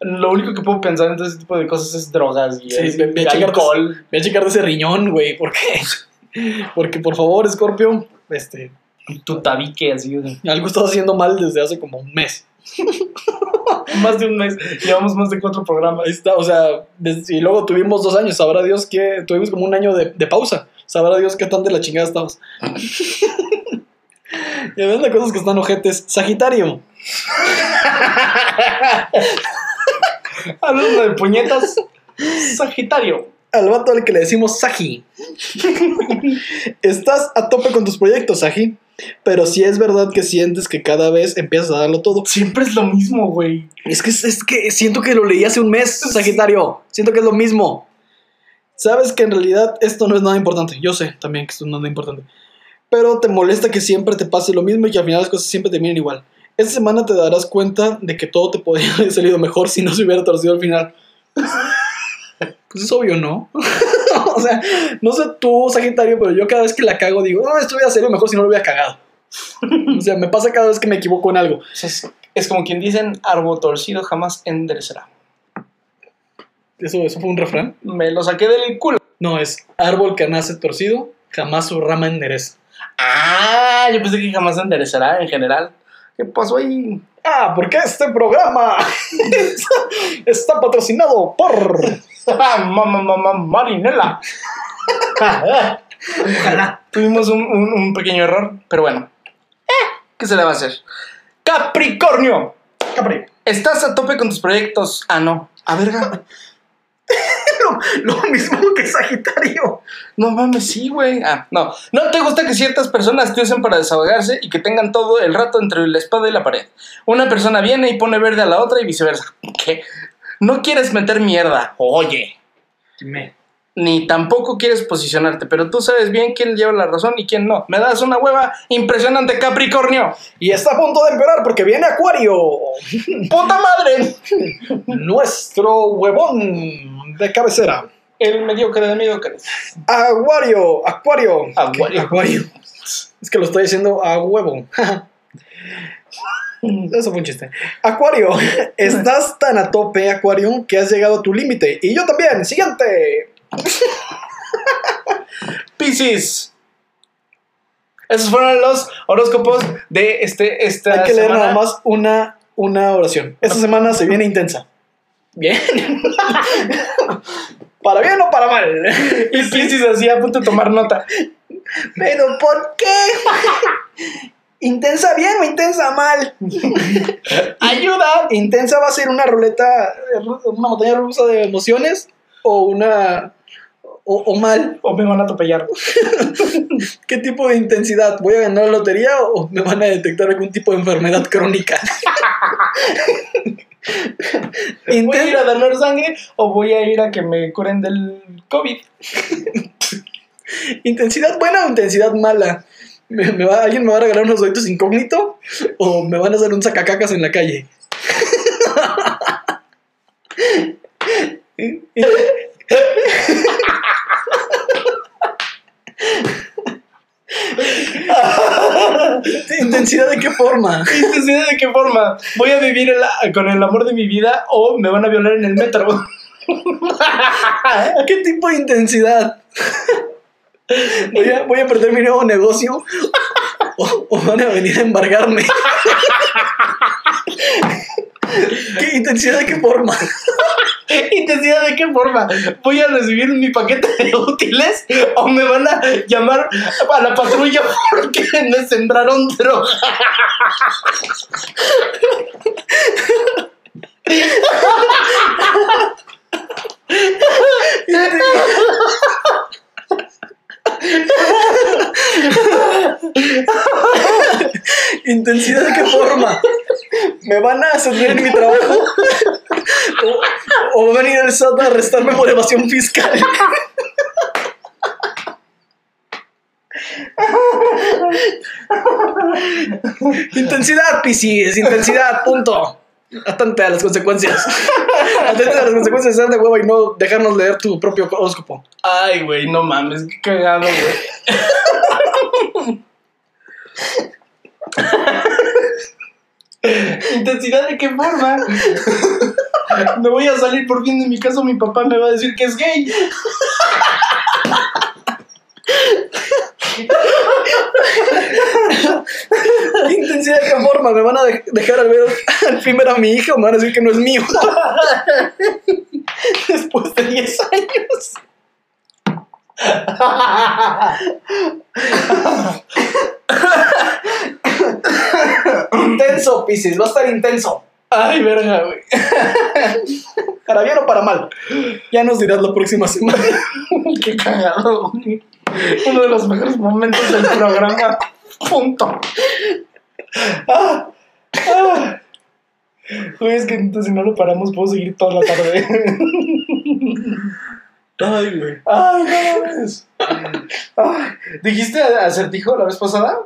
lo único que puedo pensar en todo ese tipo de cosas es drogas y Sí, es- ve- ve a y checar- alcohol. Voy a checar de ese riñón, güey. ¿Por qué? (laughs) Porque, por favor, Scorpio, este, Tu tabique así. algo estás haciendo mal desde hace como un mes. (laughs) Más de un mes. Llevamos más de cuatro programas. Ahí está, o sea, des- y luego tuvimos dos años, sabrá Dios que tuvimos como un año de, de pausa, sabrá Dios qué tan de la chingada estamos. (laughs) y hablando de cosas que están ojetes, Sagitario, Hablando de puñetas, Sagitario. al vato al que le decimos Sagi. Estás a tope con tus proyectos, Sagi, pero si es verdad que sientes que cada vez empiezas a darlo todo. Siempre es lo mismo, güey. Es que, es que siento que lo leí hace un mes, Sagitario. Siento que es lo mismo. Sabes que en realidad esto no es nada importante. Yo sé también que esto no es nada importante. Pero te molesta que siempre te pase lo mismo y que al final las cosas siempre terminen igual. Esta semana te darás cuenta de que todo te podría (laughs) haber salido mejor si no se hubiera torcido al final. (laughs) Pues es obvio, ¿no? (laughs) o sea, no sé tú, Sagitario, pero yo cada vez que la cago digo, no, esto hubiera salido mejor si no lo hubiera cagado. o sea, me pasa cada vez que me equivoco en algo. Es, es como quien dicen, árbol torcido jamás enderecerá. ¿Eso, ¿Eso fue un refrán? Me lo saqué del culo. No, es árbol que nace torcido, jamás su rama endereza. Ah, yo pensé que jamás enderezará en general. ¿Qué pasó ahí? Ah, porque este programa (laughs) está patrocinado por... Mamá, mamá, Marinela. Ojalá. Tuvimos un, un- un pequeño error, pero bueno. Eh, ¿Qué se le va a hacer? Capricornio. Capri. ¿Estás a tope con tus proyectos? Ah, no. A verga. Lo, lo mismo que Sagitario. No mames, sí, güey. Ah, no. No te gusta que ciertas personas te usen para desahogarse y que tengan todo el rato entre la espada y la pared. Una persona viene y pone verde a la otra y viceversa. ¿Qué? No quieres meter mierda. Oye. Dime. Ni tampoco quieres posicionarte, pero tú sabes bien quién lleva la razón y quién no. Me das una hueva impresionante, Capricornio. Y está a punto de empeorar porque viene Acuario. (laughs) ¡Puta madre! (laughs) Nuestro huevón de cabecera. El mediocre de mediocres. Acuario. Acuario. Acuario. Acuario. Es que lo estoy diciendo a huevo. (laughs) Eso fue un chiste. Acuario, estás tan a tope, Acuario, que has llegado a tu límite. Y yo también. Siguiente. (laughs) Piscis. Esos fueron los horóscopos de este, esta Hay que leer semana. nada más una, una oración. Esta semana se viene intensa. Bien. (laughs) ¿Para bien o para mal? Y Piscis así a punto de tomar nota. ¿Pero por qué? (laughs) ¿Intensa bien o intensa mal? ¡Ayuda! ¿Intensa va a ser una ruleta, una montaña rusa de emociones? ¿O una, o, o mal? O me van a atropellar. (laughs) ¿Qué tipo de intensidad? ¿Voy a ganar la lotería o me van a detectar algún tipo de enfermedad crónica? (laughs) ¿Voy a ir a donar sangre o voy a ir a que me curen del COVID? (laughs) ¿Intensidad buena o intensidad mala? ¿Me, me va, ¿Alguien me va a regalar unos ojitos incógnito? ¿O me van a hacer un sacacacas en la calle? (laughs) ¿Intensidad de qué forma? ¿Intensidad de qué forma? ¿Voy a vivir el- con el amor de mi vida o me van a violar en el metro? (laughs) ¿Qué tipo de intensidad? ¿Voy a, voy a perder mi nuevo negocio? ¿O, o van a venir a embargarme? (laughs) (laughs) ¿Qué intensidad de qué forma? (laughs) ¿Intensidad de qué forma? ¿Voy a recibir mi paquete de útiles o me van a llamar a la patrulla porque me sembraron droga? (laughs) ¿Intensidad de qué forma? ¿Me van a ascender en mi trabajo? ¿O, o a venir el SAT a arrestarme por evasión fiscal? Intensidad, Piscis, intensidad, punto. Atente a las consecuencias. (laughs) Atente a las consecuencias de ser de hueva y no dejarnos leer tu propio horóscopo. Ay, güey, no mames, qué cagado, güey. (laughs) ¿Intensidad de qué forma? Me voy a salir por fin de mi casa, mi papá me va a decir que es gay. Intensidad de qué forma, me van a de- dejar al ver al primer a mi hija o me van a decir que no es mío. (laughs) Después de 10 años. Intenso, Piscis, va a estar intenso. Ay, verga, güey. Para bien o para mal. Ya nos dirás la próxima semana. (laughs) Qué cagado, güey. (laughs) Uno de los mejores momentos del programa. Punto. Ah, ah. Güey, es que entonces si no lo paramos, puedo seguir toda la tarde. (laughs) Ay, güey. Ay, no mames. ¿Dijiste acertijo la vez pasada?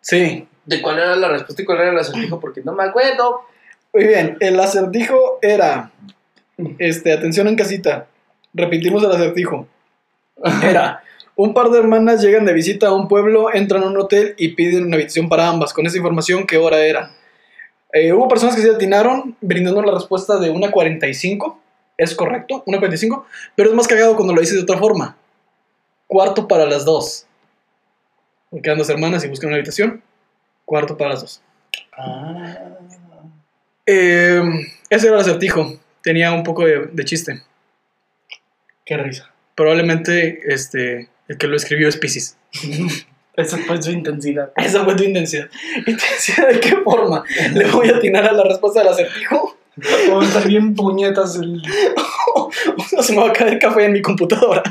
Sí. ¿De cuál era la respuesta y cuál era el acertijo? Porque no me acuerdo. Muy bien, el acertijo era. Este, atención en casita. Repetimos el acertijo. Era. Un par de hermanas llegan de visita a un pueblo, entran a un hotel y piden una habitación para ambas. Con esa información, ¿qué hora era? Eh, hubo personas que se atinaron brindando la respuesta de una 45. Es correcto, una 45. Pero es más cagado cuando lo dices de otra forma. Cuarto para las dos. Quedan dos hermanas y buscan una habitación. Cuarto para las dos. Ah. Eh, ese era el acertijo. Tenía un poco de, de chiste. Qué risa. Probablemente este, el que lo escribió es Pisces. (laughs) Esa fue su intensidad. Esa fue tu intensidad. ¿Intensidad de qué forma? ¿Le voy a atinar a la respuesta del acertijo? (laughs) Vamos a estar bien puñetas el. (laughs) ¿O se me va a caer café en mi computadora?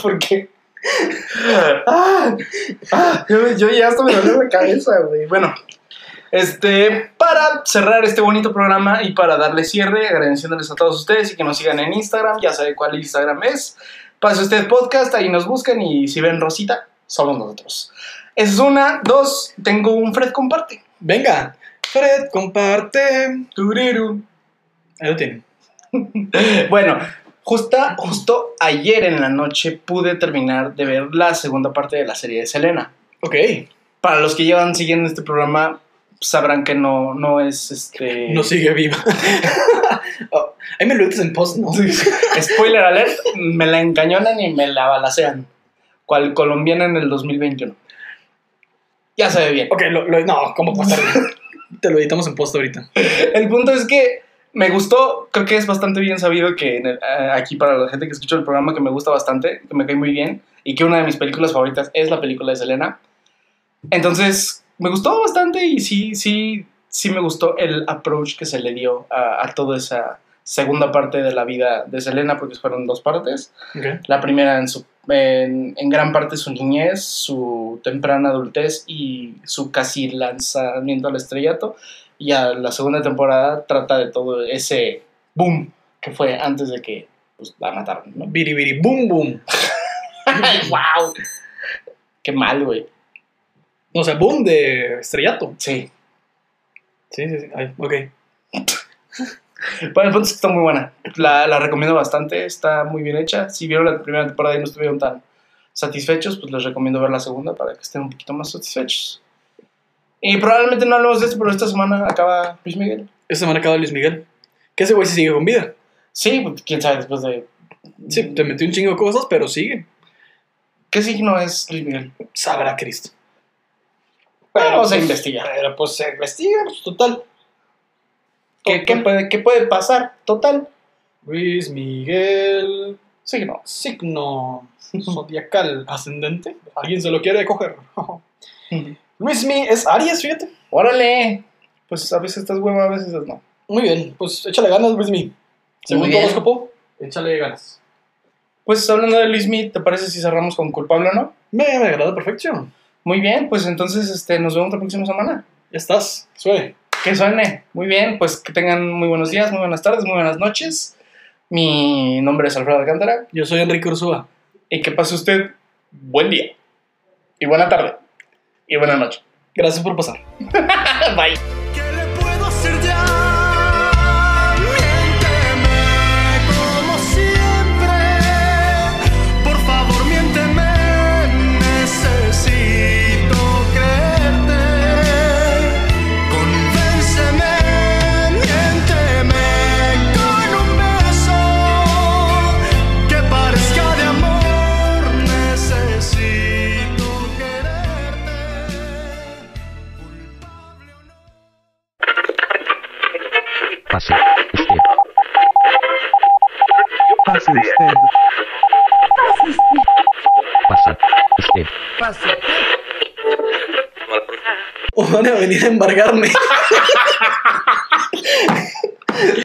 ¿Por qué? Ah, ah, yo, yo ya hasta me dolió la cabeza, güey. Bueno, este, para cerrar este bonito programa y para darle cierre, agradeciéndoles a todos ustedes y que nos sigan en Instagram, ya sabe cuál Instagram es. Pase usted podcast, ahí nos buscan y si ven Rosita, somos nosotros. Esa es una. Dos, tengo un Fred comparte. Venga, Fred, comparte. Turiru. Ahí lo tienen. (laughs) Bueno, justa, justo ayer en la noche pude terminar de ver la segunda parte de la serie de Selena. Ok. Para los que llevan siguiendo este programa, sabrán que no, no es este. No sigue viva. (laughs) Oh, ahí me lo dices en post, ¿no? Spoiler alert, me la encañonan y me la balacean. Cual colombiana en el 2021. Ya se ve bien. Ok, lo, lo- no, ¿cómo pasar? (laughs) Te lo editamos en post ahorita. El punto es que me gustó, creo que es bastante bien sabido que en el- eh, aquí para la gente que escucha el programa que me gusta bastante, que me cae muy bien y que una de mis películas favoritas es la película de Selena. Entonces, me gustó bastante y sí, sí, sí me gustó el approach que se le dio a, a toda esa segunda parte de la vida de Selena, porque fueron dos partes. La primera en, su, en, en gran parte su niñez, su temprana adultez y su casi lanzamiento al estrellato. Y a la segunda temporada trata de todo ese boom que fue antes de que pues, la mataron, ¿no? Biri biri boom boom. (laughs) ¡Wow! Qué mal, güey. O sea, boom de estrellato. Sí. Sí, sí, sí. Ay, ok. Bueno, el punto es que está muy buena. La, la recomiendo bastante, está muy bien hecha. Si vieron la primera temporada y no estuvieron tan satisfechos, pues les recomiendo ver la segunda para que estén un poquito más satisfechos. Y probablemente no hablemos de esto, pero esta semana acaba Luis Miguel. Esta semana acaba Luis Miguel. Que ese güey sí sigue con vida. Sí, pues, quién sabe después de. Sí, te metió un chingo de cosas, pero sigue. ¿Qué signo es Luis Miguel? Sabrá Cristo. Vamos a pues, investigar. Pero pues se investiga, pues total. ¿Qué, qué puede, ¿Qué puede pasar? Total. Luis Miguel. Signo. Signo (laughs) zodiacal ascendente. ¿Alguien se lo quiere coger? (laughs) Luis Mi es Aries, fíjate. Órale. Pues a veces estás hueva, a veces no. Muy bien, pues échale ganas, Luis Mi. Según tu horóscopo, échale ganas. Pues hablando de Luis Miguel, ¿te parece si cerramos con culpable o no? Me, me agrada perfección. Muy bien, pues entonces este, nos vemos la próxima semana. Ya estás, suene. Que suene. Muy bien, pues que tengan muy buenos días, muy buenas tardes, muy buenas noches. Mi nombre es Alfredo Alcántara Yo soy Enrique Ursúa. y que pase usted buen día y buena tarde y buena noche. Gracias por pasar. (laughs) Bye. Pase usted. Pase usted. Pasa usted. Pase O van a venir a embargarme. (laughs)